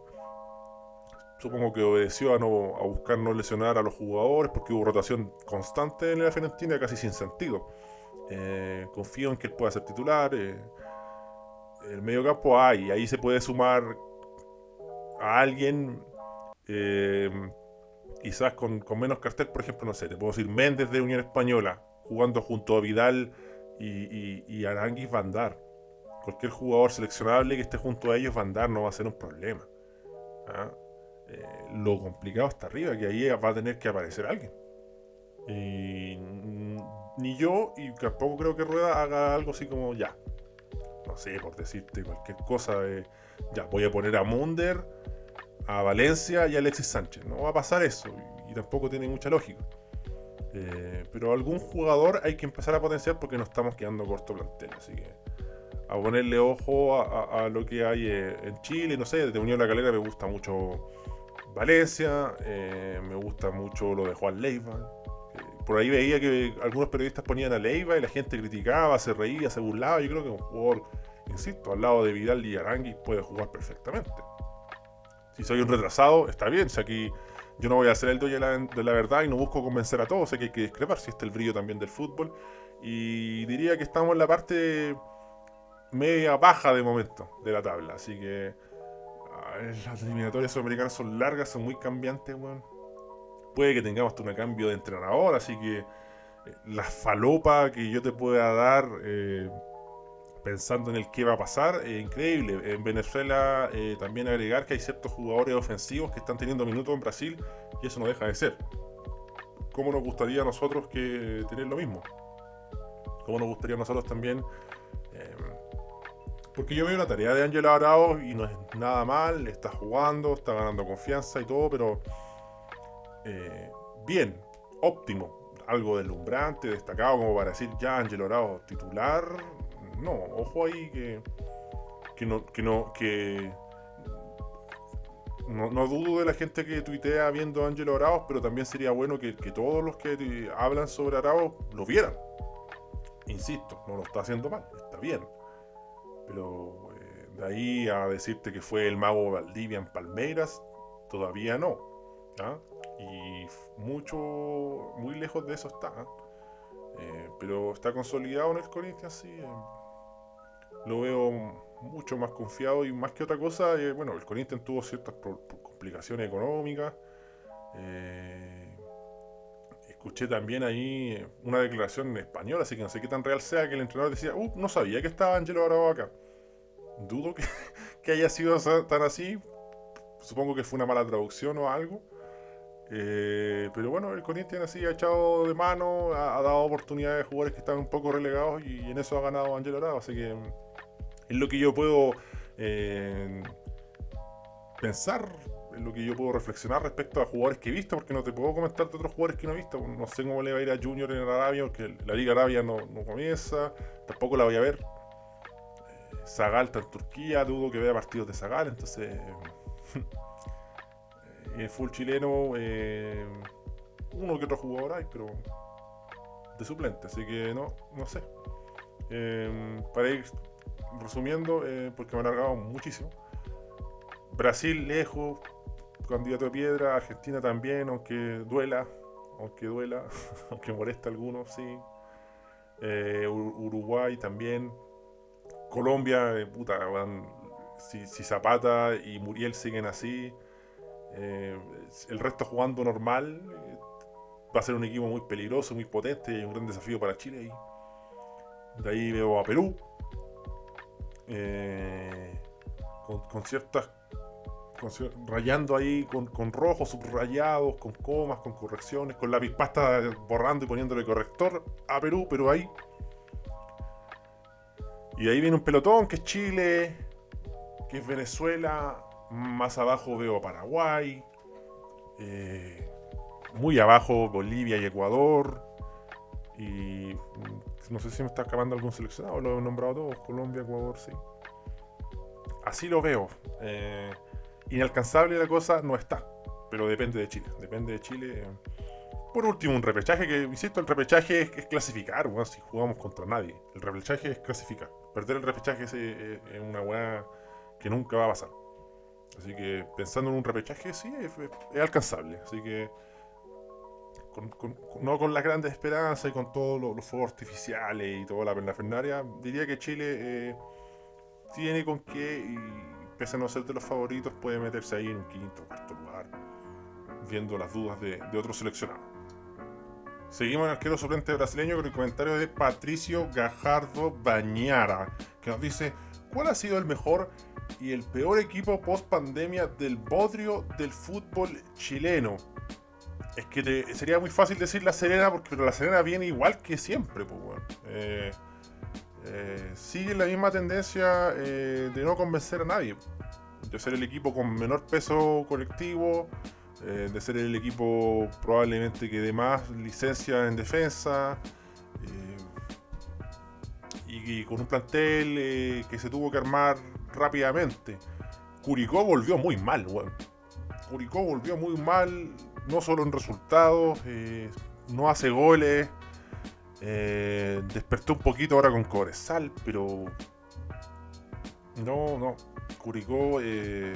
supongo que obedeció a, no, a buscar no lesionar a los jugadores porque hubo rotación constante en la Fiorentina, casi sin sentido. Eh, confío en que él pueda ser titular. el medio campo hay, ahí se puede sumar a alguien. Em, quizás con, menos cartel, por ejemplo, no sé, te puedo decir Méndez de Unión Española, jugando junto a Vidal y, y, y Aranguis va a andar. Cualquier jugador seleccionable que esté junto a ellos va a andar, no va a ser un problema. ¿ah? Eh, lo complicado está arriba, que ahí va a tener que aparecer alguien. Ni yo, y tampoco creo que Rueda haga algo así como ya. No sé, por decirte cualquier cosa. de ya, voy a poner a Munder a Valencia y a Alexis Sánchez. No va a pasar eso y, tampoco tiene mucha lógica. Eh, pero algún jugador hay que empezar a potenciar porque nos estamos quedando corto plantel. Así que a ponerle ojo a, lo que hay eh, en Chile. No sé, desde Unión La Calera me gusta mucho Valencia, eh, me gusta mucho lo de Juan Leiva. por ahí veía que algunos periodistas ponían a Leiva y la gente criticaba, se reía, se burlaba. Yo creo que un jugador, insisto, al lado de Vidal y Arangui puede jugar perfectamente. Si soy un retrasado, está bien. Si aquí yo no voy a ser el dueño de la, verdad y no busco convencer a todos. Sé que hay que discrepar. Si este es el brillo también del fútbol. Y diría que estamos en la parte media baja de momento de la tabla. Así que las eliminatorias sudamericanas son largas, son muy cambiantes, Puede que tengamos hasta un cambio de entrenador. Así que eh, la falopa que yo te pueda dar. Eh, pensando en el que va a pasar, increíble. En Venezuela eh, también agregar que hay ciertos jugadores ofensivos que están teniendo minutos en Brasil y eso no deja de ser. ¿Cómo nos gustaría a nosotros que tener lo mismo? ¿Cómo nos gustaría a nosotros también? Eh, porque yo veo la tarea de Ángel Arauz y no es nada mal, está jugando, está ganando confianza y todo, pero eh, bien, óptimo. Algo deslumbrante, destacado como para decir ya Ángel Arauz titular, no, ojo ahí que, que no, que no, que no, dudo de la gente que tuitea viendo a Ángelo Arauz, pero también sería bueno que, todos los que hablan sobre Arauz lo vieran. Insisto, no lo está haciendo mal, está bien. Pero eh, de ahí a decirte que fue el mago Valdivia en Palmeiras, todavía no. ¿ah? Y mucho, muy lejos de eso está. ¿ah? Eh, pero está consolidado en el Corinthians, sí. Eh, lo veo mucho más confiado y más que otra cosa, eh, bueno, el Corinthians tuvo ciertas complicaciones económicas. Eh, escuché también ahí una declaración en español, así que no sé qué tan real sea que el entrenador decía, uh, no sabía que estaba Angelo Bravo acá. Dudo que, que, haya sido tan así. Supongo que fue una mala traducción o algo. Eh, pero bueno, el Corinthians así ha echado de mano, ha, dado oportunidades a jugadores que están un poco relegados y en eso ha ganado Angelo Bravo. Así que es lo que yo puedo eh, pensar, es lo que yo puedo reflexionar respecto a jugadores que he visto, porque no te puedo comentar de otros jugadores que no he visto. No sé cómo le va a ir a Junior en Arabia, porque la Liga Arabia no, comienza, tampoco la voy a ver. Zagal está en Turquía, dudo que vea partidos de Zagal, entonces. eh, full chileno, eh, uno que otro jugador hay, pero de suplente, así que no, no sé. Eh, para ir resumiendo, eh, porque me ha alargado muchísimo. Brasil lejos, candidato de piedra, Argentina también, aunque duela, aunque duela, aunque molesta a algunos, sí. Eh, Ur- Uruguay también. Colombia, eh, puta, van- si, si Zapata y Muriel siguen así, el resto jugando normal, va a ser un equipo muy peligroso, muy potente y un gran desafío para Chile. ahí. De ahí veo a Perú, eh, con, ciertas rayando ahí con, con rojos subrayados, con comas, con correcciones, con lápiz pasta borrando y poniéndole corrector a Perú, pero ahí. Y ahí viene un pelotón que es Chile, que es Venezuela, más abajo veo a Paraguay, eh, muy abajo Bolivia y Ecuador, y no sé si me está acabando algún seleccionado, lo he nombrado todos, Colombia, Ecuador, sí. Así lo veo. eh, inalcanzable la cosa no está, pero depende de Chile. Depende de Chile. Por último, un repechaje que, insisto, el repechaje es, clasificar, weón, si jugamos contra nadie. El repechaje es clasificar. Perder el repechaje es, una weá que nunca va a pasar. Así que pensando en un repechaje, sí, es alcanzable. Así que no con las grandes esperanzas y con todos los, los fuegos artificiales y toda la pernafernaria, diría que Chile eh, tiene con qué, y pese a no ser de los favoritos, puede meterse ahí en quinto o cuarto lugar, viendo las dudas de, de otros seleccionados. Seguimos en el arquero suplente brasileño con el comentario de Patricio Gajardo Bañara, que nos dice: ¿Cuál ha sido el mejor y el peor equipo post pandemia del bodrio del fútbol chileno? Es que sería muy fácil decir La Serena, porque pero La Serena viene igual que siempre, pues, sigue la misma tendencia eh, de no convencer a nadie. De ser el equipo con menor peso colectivo, de ser el equipo probablemente que dé más licencia en defensa. y, y con un plantel que se tuvo que armar rápidamente. Curicó volvió muy mal, weón. Curicó volvió muy mal, no solo en resultados, eh, no hace goles. eh, despertó un poquito ahora con Cobresal, pero. No, no. Curicó eh,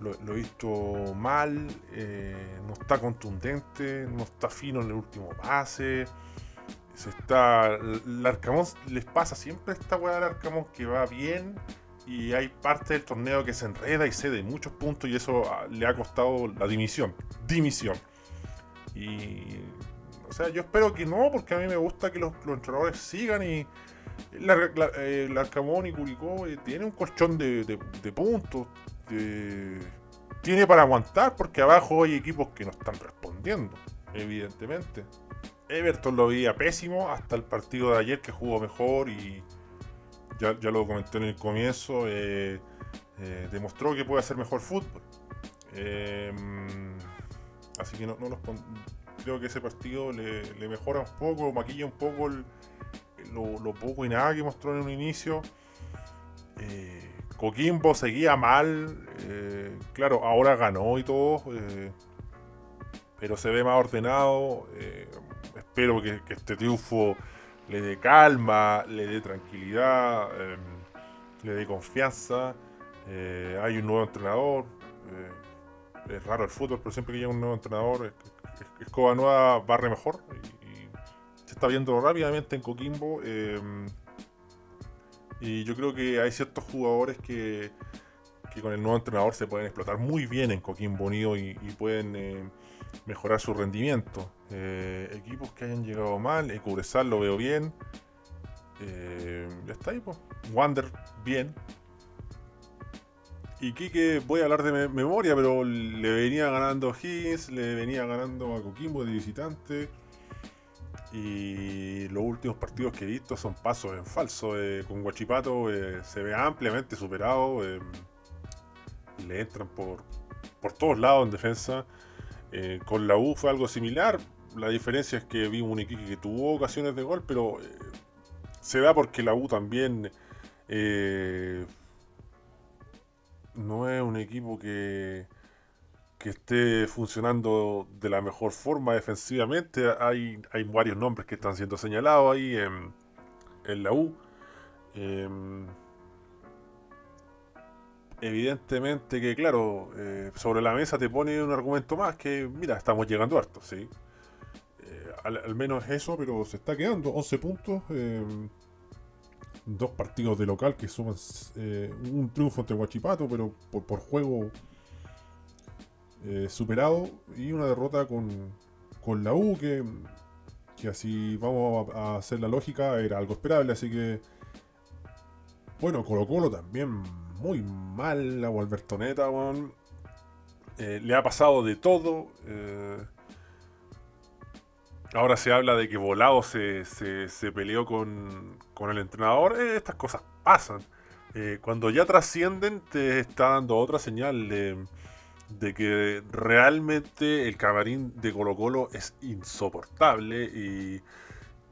lo, he visto mal, eh, no está contundente, no está fino en el último pase. Se está. El Arcamón les pasa siempre esta weá del Arcamón que va bien y hay parte del torneo que se enreda y cede muchos puntos y eso ah, le ha costado la dimisión. Dimisión. Y. O sea, yo espero que no, porque a mí me gusta que los, los entrenadores sigan y. La, la- eh, y Curicó eh, tiene un colchón de, puntos. tiene para aguantar, porque abajo hay equipos que no están respondiendo, evidentemente. Everton lo veía pésimo hasta el partido de ayer que jugó mejor y ya, ya lo comenté en el comienzo, eh, eh, demostró que puede hacer mejor fútbol. Eh, así que no, no los pon- creo que ese partido le, mejora un poco, maquilla un poco lo, poco y nada que mostró en un inicio. Coquimbo seguía mal, claro, ahora ganó y todo, pero se ve más ordenado. espero que este triunfo le dé calma, le dé tranquilidad, eh, le dé confianza. eh, hay un nuevo entrenador. eh, es raro el fútbol, pero siempre que llega un nuevo entrenador, es- es- Escoba Nueva barre mejor. Y, se está viendo rápidamente en Coquimbo. eh, y yo creo que hay ciertos jugadores que, que con el nuevo entrenador se pueden explotar muy bien en Coquimbo Unido y, y pueden eh, mejorar su rendimiento. Eh, equipos que hayan llegado mal, eh, Cobresal lo veo bien. Eh, ya está ahí. Wander, bien. Y Kike, voy a hablar de me- memoria, pero le venía ganando Higgins, le venía ganando a Coquimbo de visitante. Y los últimos partidos que he visto son pasos en falso. eh, con Guachipato eh, se ve ampliamente superado. eh, le entran por, por todos lados en defensa. Eh, con la U fue algo similar. La diferencia es que vimos un equipo que tuvo ocasiones de gol, pero eh, se da porque la U también Eh, no es un equipo que, que esté funcionando de la mejor forma defensivamente. Hay, hay varios nombres que están siendo señalados ahí en, en la U. Em, evidentemente que, claro, eh, sobre la mesa te pone un argumento más que, mira, estamos llegando harto, ¿sí? Eh, al, menos eso, pero se está quedando 11 puntos. Em, dos partidos de local que suman eh, un triunfo ante Guachipato, pero por, juego superado, y una derrota con, con la U, que, que así vamos a hacer la lógica, era algo esperable, así que bueno, Colo Colo también muy mal a Walbertoneta, eh, le ha pasado de todo. Eh, ahora se habla de que Volado se, se, peleó con, con, el entrenador. Eh, estas cosas pasan. cuando ya trascienden, te está dando otra señal de, de, que realmente el camarín de Colo Colo es insoportable y,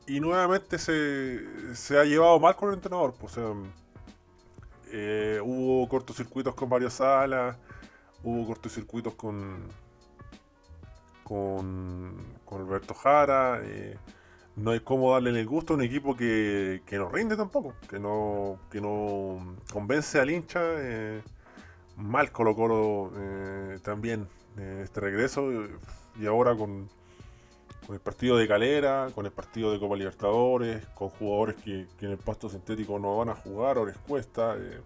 y nuevamente se, se ha llevado mal con el entrenador. Eh, hubo cortocircuitos con varios salas, hubo cortocircuitos con, con, Alberto Jara. Eh, no hay cómo darle el gusto a un equipo que, que no rinde tampoco, que no, que no convence al hincha. Eh, mal Colo Colo también este regreso y ahora con, con el partido de Calera, con el partido de Copa Libertadores, con jugadores que, en el pasto sintético no van a jugar o les cuesta. Eh,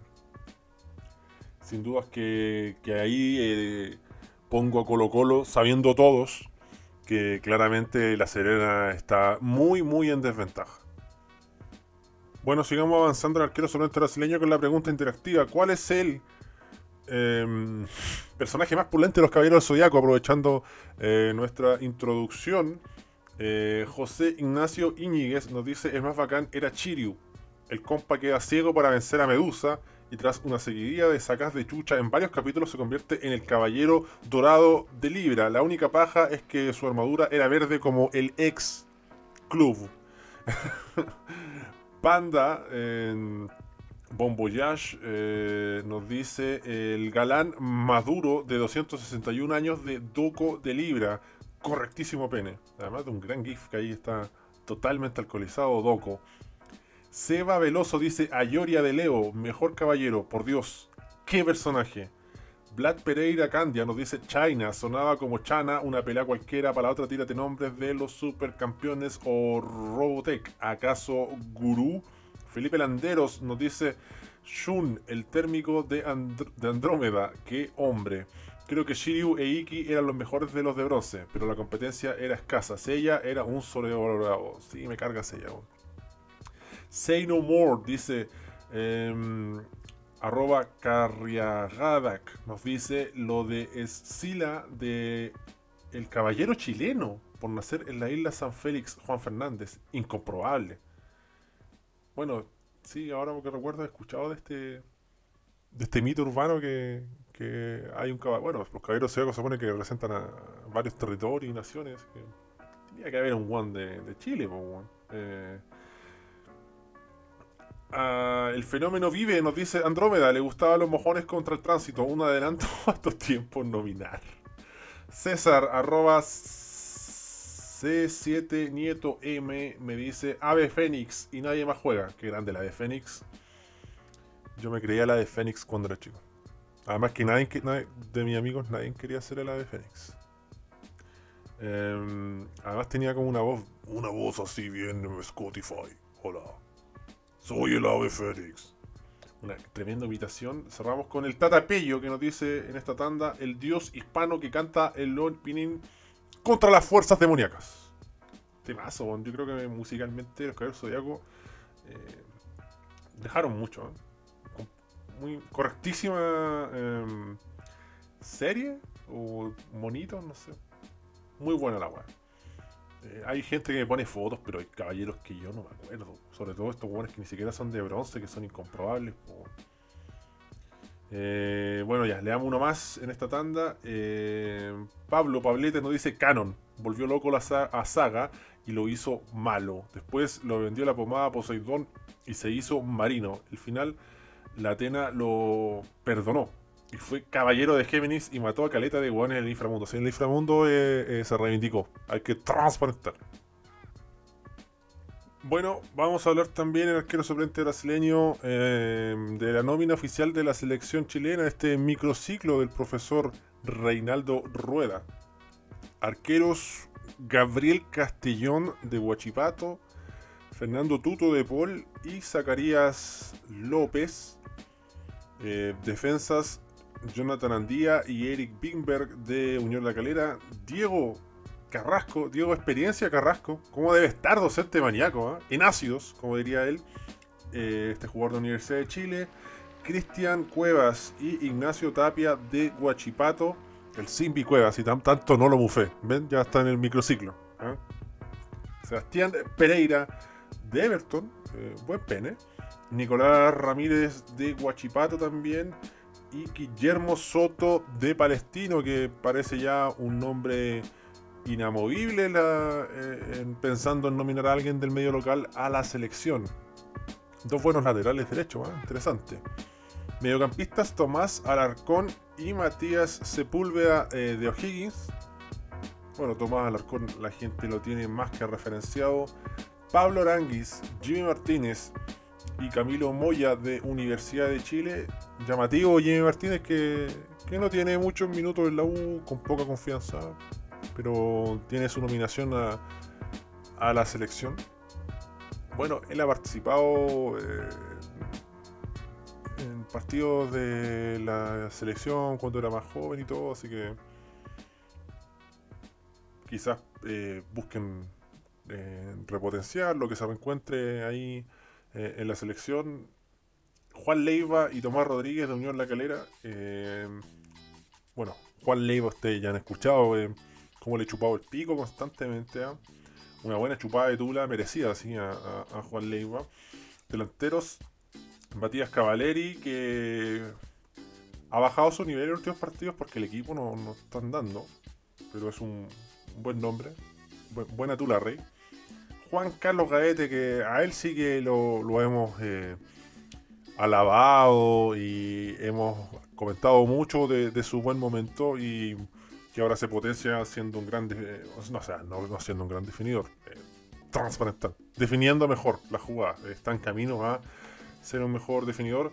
sin dudas que, que ahí eh, pongo a Colo Colo, sabiendo todos que claramente la Serena está muy, muy en desventaja. Bueno, sigamos avanzando el arquero solamente brasileño con la pregunta interactiva. ¿Cuál es el em, personaje más pulente de los Caballeros del Zodíaco? Aprovechando eh, nuestra introducción. Eh, José Ignacio Iñiguez nos dice: El más bacán era Chiryu. El compa queda ciego para vencer a Medusa y tras una seguidilla de sacas de chucha en varios capítulos se convierte en el caballero dorado de Libra. La única paja es que su armadura era verde como el ex club. Panda en Bon Voyage eh, nos dice el galán maduro de 261 años de Doco de Libra correctísimo pene. Además de un gran GIF que ahí está totalmente alcoholizado, Doco. Seba Veloso dice Ayoria de Leo, mejor caballero, por Dios, qué personaje. Vlad Pereira Candia nos dice China, sonaba como Chana, una pelea cualquiera, para la otra tírate nombres de los supercampeones o Robotech. ¿Acaso Gurú? Felipe Landeros nos dice Shun, el térmico de, Andrómeda, qué hombre. Creo que Shiryu e Iki eran los mejores de los de bronce, pero la competencia era escasa. Seiya era un sobrevalorado. Sí, me carga Seiya. Say No More dice. Em, arroba Carriagadak nos dice lo de Escila de el caballero chileno por nacer en la isla San Félix Juan Fernández. Incomprobable. Bueno, sí, ahora que recuerdo he escuchado de este de este mito urbano que, hay un caballo. Bueno, los caballeros se supone que representan a varios territorios y naciones. Que tenía que haber un one de, Chile, eh, ah, el fenómeno vive, nos dice Andrómeda, le gustaban los mojones contra el tránsito, un adelanto a estos tiempos nominar. César, arroba C7 Nieto M, me dice Ave Fénix y nadie más juega. Qué grande la de Fénix. Yo me creía la de Fénix cuando era chico. Además que nadie, de mis amigos nadie quería hacer el ave fénix. Em, además tenía como una voz, una voz así bien Spotify. Hola, soy el ave fénix. Una tremenda invitación. Cerramos con el Tata Pello que nos dice en esta tanda el dios hispano que canta el Lord Pinin contra las fuerzas demoníacas. Temazo, yo creo que musicalmente los caballeros zodiacos eh, dejaron mucho. ¿eh? muy correctísima em, serie o monito, no sé. Muy buena la weá. Eh, hay gente que me pone fotos, pero hay caballeros que yo no me acuerdo. Sobre todo estos buenos que ni siquiera son de bronce, que son incomprobables. Eh, bueno, ya, le damos uno más en esta tanda. Eh, Pablo Pablete nos dice Canon. Volvió loco la a Saga y lo hizo malo. Después lo vendió la pomada Poseidón y se hizo marino. El final, la Atena lo perdonó. Y fue caballero de Géminis y mató a caleta de guanes en el inframundo. O sea, el inframundo eh, eh, se reivindicó. Hay que transparentar. Bueno, vamos a hablar también el arquero suplente brasileño eh, de la nómina oficial de la selección chilena, este microciclo del profesor Reinaldo Rueda. Arqueros Gabriel Castellón de Huachipato, Fernando Tuto de Paul y Zacarías López. Eh, defensas Jonathan Andía y Eric Bingberg de Unión La Calera. Diego Carrasco, Diego Experiencia Carrasco. ¿Cómo debe estar docente maníaco? Eh? En ácidos, como diría él. Eh, este jugador de Universidad de Chile. Cristian Cuevas y Ignacio Tapia de Huachipato. El Simbi Cuevas, y tanto no lo bufé. ¿Ven? Ya está en el microciclo. ¿eh? Sebastián Pereira de Everton. buen pene. Nicolás Ramírez de Huachipato también. Y Guillermo Soto de Palestino, que parece ya un nombre inamovible eh, pensando en nominar a alguien del medio local a la selección. Dos buenos laterales derechos, ¿eh? interesante. Mediocampistas Tomás Alarcón y Matías Sepúlveda eh, de O'Higgins. Bueno, Tomás Alarcón la gente lo tiene más que referenciado. Pablo Aranguis, Jimmy Martínez y Camilo Moya de Universidad de Chile. Llamativo Jimmy Martínez que, que no tiene muchos minutos en la U, con poca confianza pero tiene su nominación a, la selección. Bueno, él ha participado eh, en partidos de la selección cuando era más joven y todo, así que quizás eh, busquen eh, repotenciar lo que se reencuentre ahí en la selección. Juan Leiva y Tomás Rodríguez de Unión La Calera. bueno, Juan Leiva, ustedes ya han escuchado como le he chupado el pico constantemente. ¿ah? Una buena chupada de tula merecida así a, Juan Leiva. Delanteros, Matías Cavaleri, que ha bajado su nivel en los últimos partidos porque el equipo no, no está andando. Pero es un, buen nombre. buena tula, Rey. Juan Carlos Gaete, que a él sí que lo, hemos eh, alabado y hemos comentado mucho de su buen momento y que ahora se potencia siendo un gran, no, sea, no, siendo un gran definidor, eh, transparental, definiendo mejor la jugada, está en camino a ser un mejor definidor.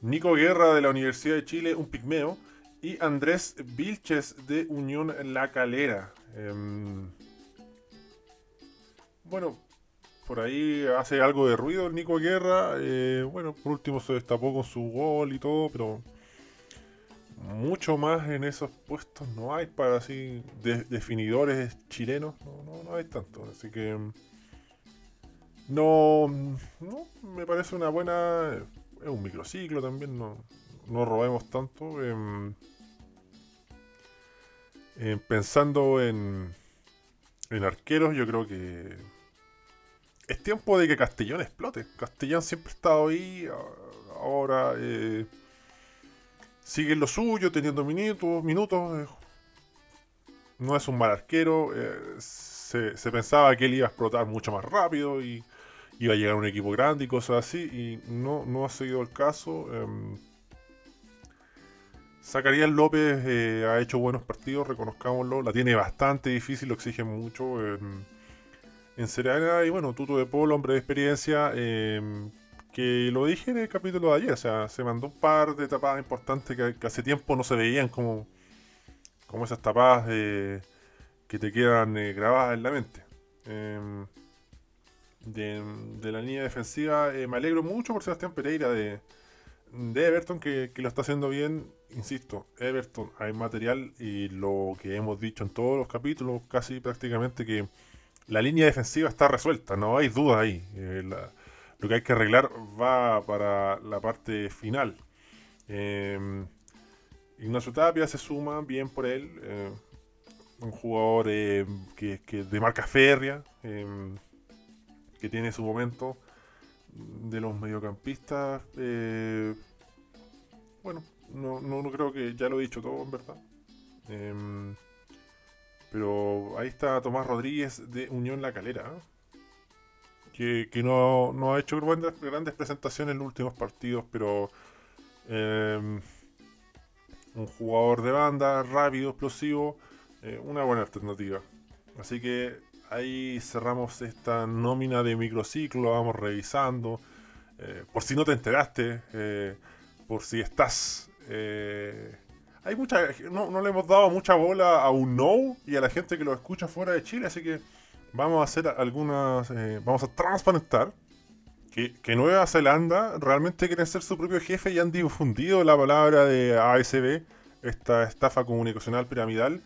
Nico Guerra de la Universidad de Chile, un pigmeo, y Andrés Vilches de Unión La Calera. Em, bueno, por ahí hace algo de ruido el Nico Guerra. Eh, bueno, por último se destapó con su gol y todo, pero mucho más en esos puestos no hay para así definidores chilenos, no, no, hay tanto, así que no, no, me parece una buena, es un microciclo también, no, no robemos tanto. pensando en, en arqueros, yo creo que es tiempo de que Castellón explote. Castellón siempre ha estado ahí, ahora... Eh, sigue lo suyo, teniendo minutos, minutos. Eh, no es un mal arquero. Eh, se, pensaba que él iba a explotar mucho más rápido y iba a llegar a un equipo grande y cosas así. Y no, no ha seguido el caso. Eh, Zacarías López eh, ha hecho buenos partidos, reconozcámoslo. La tiene bastante difícil, lo exige mucho. En Serena, y bueno, Tuto de Polo, hombre de experiencia, que lo dije en el capítulo de ayer, o sea, se mandó un par de tapadas importantes que, hace tiempo no se veían como, como esas tapadas que te quedan eh, grabadas en la mente. Em, de, la línea defensiva, eh, me alegro mucho por Sebastián Pereira de, de Everton que, que, lo está haciendo bien. Insisto, Everton hay material y lo que hemos dicho en todos los capítulos, casi prácticamente que la línea defensiva está resuelta, no hay duda ahí. Eh, lo que hay que arreglar va para la parte final. Eh, Ignacio Tapia se suma bien por él. Eh, un jugador eh, que, de marca férrea, que tiene su momento de los mediocampistas. bueno, no, no, creo que ya lo he dicho todo, en verdad. Pero ahí está Tomás Rodríguez de Unión La Calera. Que, que no, no, ha hecho grandes, presentaciones en los últimos partidos, pero eh, un jugador de banda, rápido, explosivo, eh, una buena alternativa. Así que ahí cerramos esta nómina de microciclo, vamos revisando. Eh, por si no te enteraste, eh, por si estás... hay mucha, no, no, le hemos dado mucha bola a un no y a la gente que lo escucha fuera de Chile, así que vamos a hacer algunas... vamos a transparentar que, que, Nueva Zelanda realmente quiere ser su propio jefe y han difundido la palabra de ASB, esta estafa comunicacional piramidal.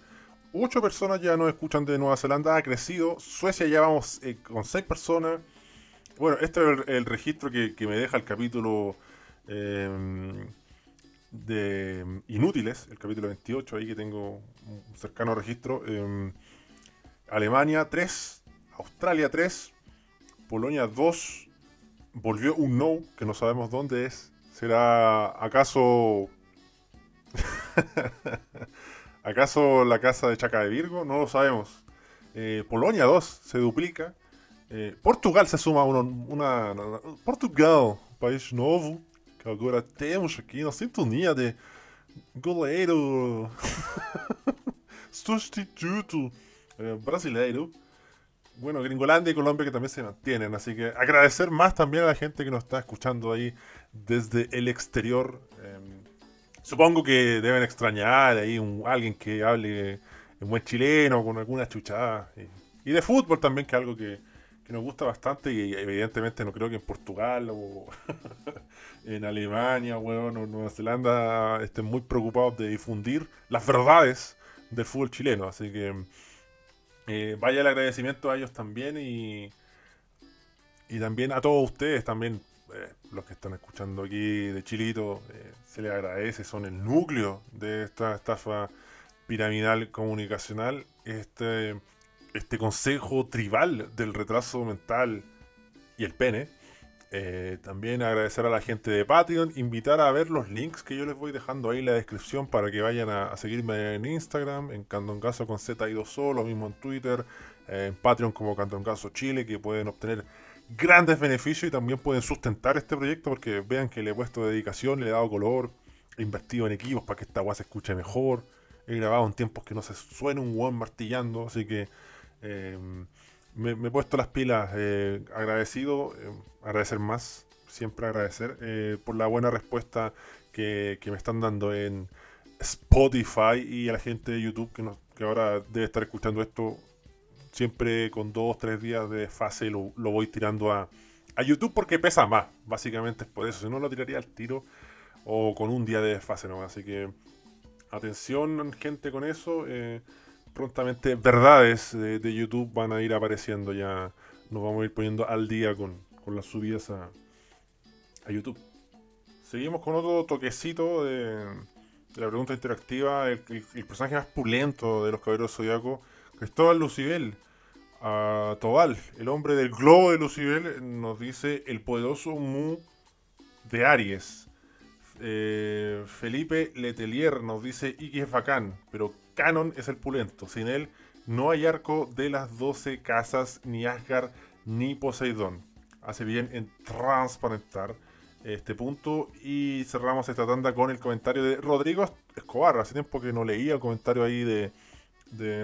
Ocho personas ya nos escuchan de Nueva Zelanda, ha crecido. Suecia ya vamos eh, con seis personas. Bueno, este es el, el registro que, que, me deja el capítulo eh, de Inútiles, el capítulo 28, ahí que tengo un cercano registro. Eh, Alemania 3, Australia 3, Polonia 2, volvió un no, que no sabemos dónde es. ¿Será acaso... ¿Acaso la casa de Chaca de Virgo? No lo sabemos. Eh, Polonia 2 se duplica. Eh, Portugal se suma uno, una, una, Portugal, país novo, que agora temos aqui na sintonia de goleiro substituto eh, brasileiro bueno, Gringolandia y Colombia que también se mantienen. Así que agradecer más también a la gente que nos está escuchando ahí desde el exterior. Eh, supongo que deben extrañar ahí un, alguien que hable en buen chileno, con alguna chuchada. Y, y, de fútbol también, que es algo que, nos gusta bastante. Y evidentemente no creo que en Portugal o en Alemania o en Nueva Zelanda estén muy preocupados de difundir las verdades del fútbol chileno. Así que eh, vaya el agradecimiento a ellos también y, y también a todos ustedes, también eh, los que están escuchando aquí de Chilito, eh, se les agradece, son el núcleo de esta estafa piramidal comunicacional, este, este consejo tribal del retraso mental y el pene. Eh, también agradecer a la gente de Patreon, invitar a ver los links que yo les voy dejando ahí en la descripción para que vayan a, seguirme en Instagram, en Candongazo con Z y 2 O, lo mismo en Twitter, eh, en Patreon como Candongazo Chile, que pueden obtener grandes beneficios y también pueden sustentar este proyecto porque vean que le he puesto dedicación, le he dado color, he invertido en equipos para que esta agua se escuche mejor, he grabado en tiempos que no se suene un one martillando, así que... Eh, me, he puesto las pilas, eh, agradecido, eh, agradecer más, siempre agradecer eh, por la buena respuesta que, que, me están dando en Spotify y a la gente de YouTube que, nos, que ahora debe estar escuchando esto siempre con dos, tres días de fase lo, lo voy tirando a, a, YouTube porque pesa más, básicamente es por eso, si no lo tiraría al tiro o con un día de fase nomás, así que atención gente con eso. Eh, prontamente verdades de, YouTube van a ir apareciendo ya. Nos vamos a ir poniendo al día con, con las subidas a, a, YouTube. Seguimos con otro toquecito de, la pregunta interactiva. El, personaje más pulento de los caballeros zodiaco, Cristóbal Lucibel. A Tobal, el hombre del globo de Lucibel, nos dice el poderoso Mu de Aries. Eh, Felipe Letelier nos dice Iki es bacán, pero Canon es el pulento. Sin él no hay arco de las 12 casas, ni Asgard, ni Poseidón. Hace bien en transparentar este punto. Y cerramos esta tanda con el comentario de Rodrigo Escobar. Hace tiempo que no leía el comentario ahí de,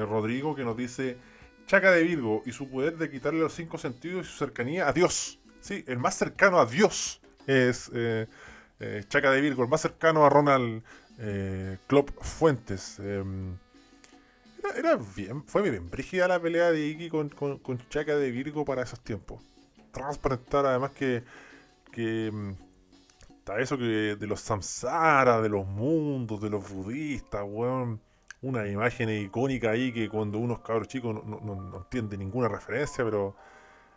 Rodrigo que nos dice: Chaca de Virgo y su poder de quitarle los cinco sentidos y su cercanía a Dios. Sí, el más cercano a Dios es eh, eh, Chaca de Virgo, el más cercano a Ronald eh, Klopp Fuentes. Era, era, bien, fue bien brígida la pelea de Iki con, con, con, Chaca de Virgo para esos tiempos. Transparentar además que, que está eso que de los samsara, de los mundos, de los budistas, weón. Una imagen icónica ahí que cuando unos cabros chicos no, no, no ninguna referencia, pero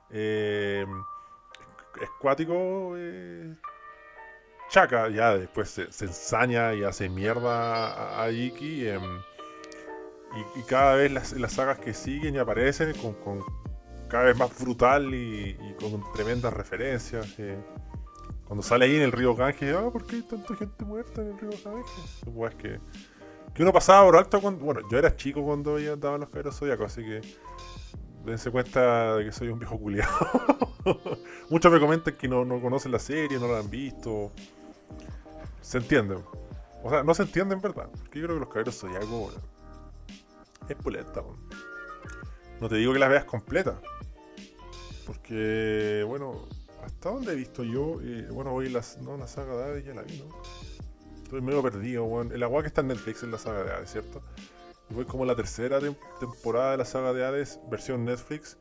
eh, es cuático. Eh, Chaka ya después se, ensaña y hace mierda a, Iki. Eh, y, cada vez las, las, sagas que siguen y aparecen con, con cada vez más brutal y, con tremendas referencias. Eh, cuando sale ahí en el río Ganges, ah, ¿por qué hay tanta gente muerta en el río Ganges? Pues que que uno pasaba por alto cuando. Bueno, yo era chico cuando veía andaban los caballeros zodiacos, así que. Dense cuenta de que soy un viejo culiado. Muchos me comentan que no, no conocen la serie, no la han visto. Se entiende. O sea, no se entiende en verdad. Porque yo creo que los caballeros zodiacos es pulenta. No te digo que la veas completa. Porque, bueno, hasta donde he visto yo, eh, bueno, hoy la, no, la saga de Hades ya la vi, ¿no? Estoy medio perdido, weón. El agua que está en Netflix es la saga de Hades, ¿cierto? Y voy como la tercera tem- temporada de la saga de Hades, versión Netflix.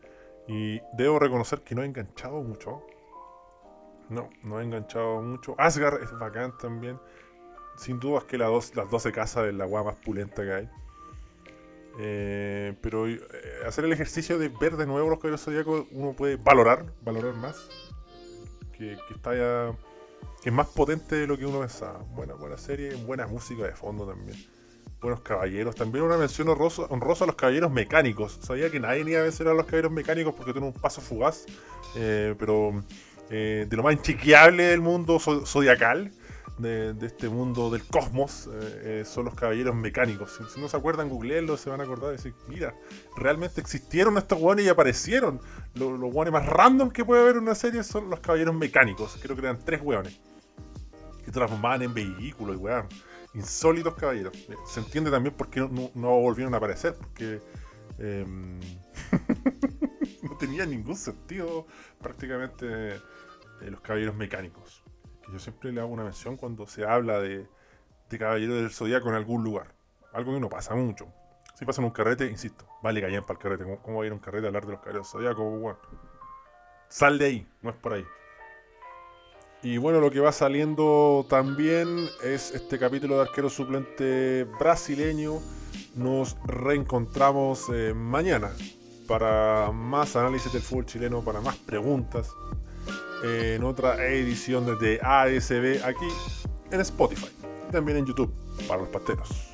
Y debo reconocer que no he enganchado mucho. No, no he enganchado mucho. Asgard es bacán también. Sin duda es que la dos, las 12 casas es la agua más pulenta que hay. Eh, pero eh, hacer el ejercicio de ver de nuevo los caballeros zodíacos, uno puede valorar, valorar más. Que, que está ya. que es más potente de lo que uno pensaba. Buena, buena serie, buena música de fondo también. Buenos caballeros. También una mención honrosa, honrosa a los caballeros mecánicos. Sabía que nadie iba a vencer a los caballeros mecánicos porque tienen un paso fugaz. eh, pero de lo más inchequeable del mundo zo- zodiacal. De, este mundo del cosmos eh, eh, son los caballeros mecánicos. Si, no se acuerdan, googleenlo, se van a acordar y decir, mira, realmente existieron estos guanes y aparecieron. Lo- Los guanes más random que puede haber en una serie son los caballeros mecánicos. Creo que eran tres hueones. Que transformaban en vehículos y weón. Insólitos caballeros. Se entiende también por qué no, no- no volvieron a aparecer. Porque em, no tenía ningún sentido prácticamente eh, los caballeros mecánicos. Yo siempre le hago una mención cuando se habla de, de caballeros del zodiaco en algún lugar. Algo que no pasa mucho. Si pasa en un carrete, insisto, vale callan para el carrete. ¿Cómo, cómo va a ir un carrete a hablar de los caballeros del zodiaco? Bueno, sal de ahí, no es por ahí. Y bueno, lo que va saliendo también es este capítulo de arquero suplente brasileño. Nos reencontramos eh, mañana para más análisis del fútbol chileno, para más preguntas en otra edición de ASB aquí en Spotify también en YouTube para los pasteros.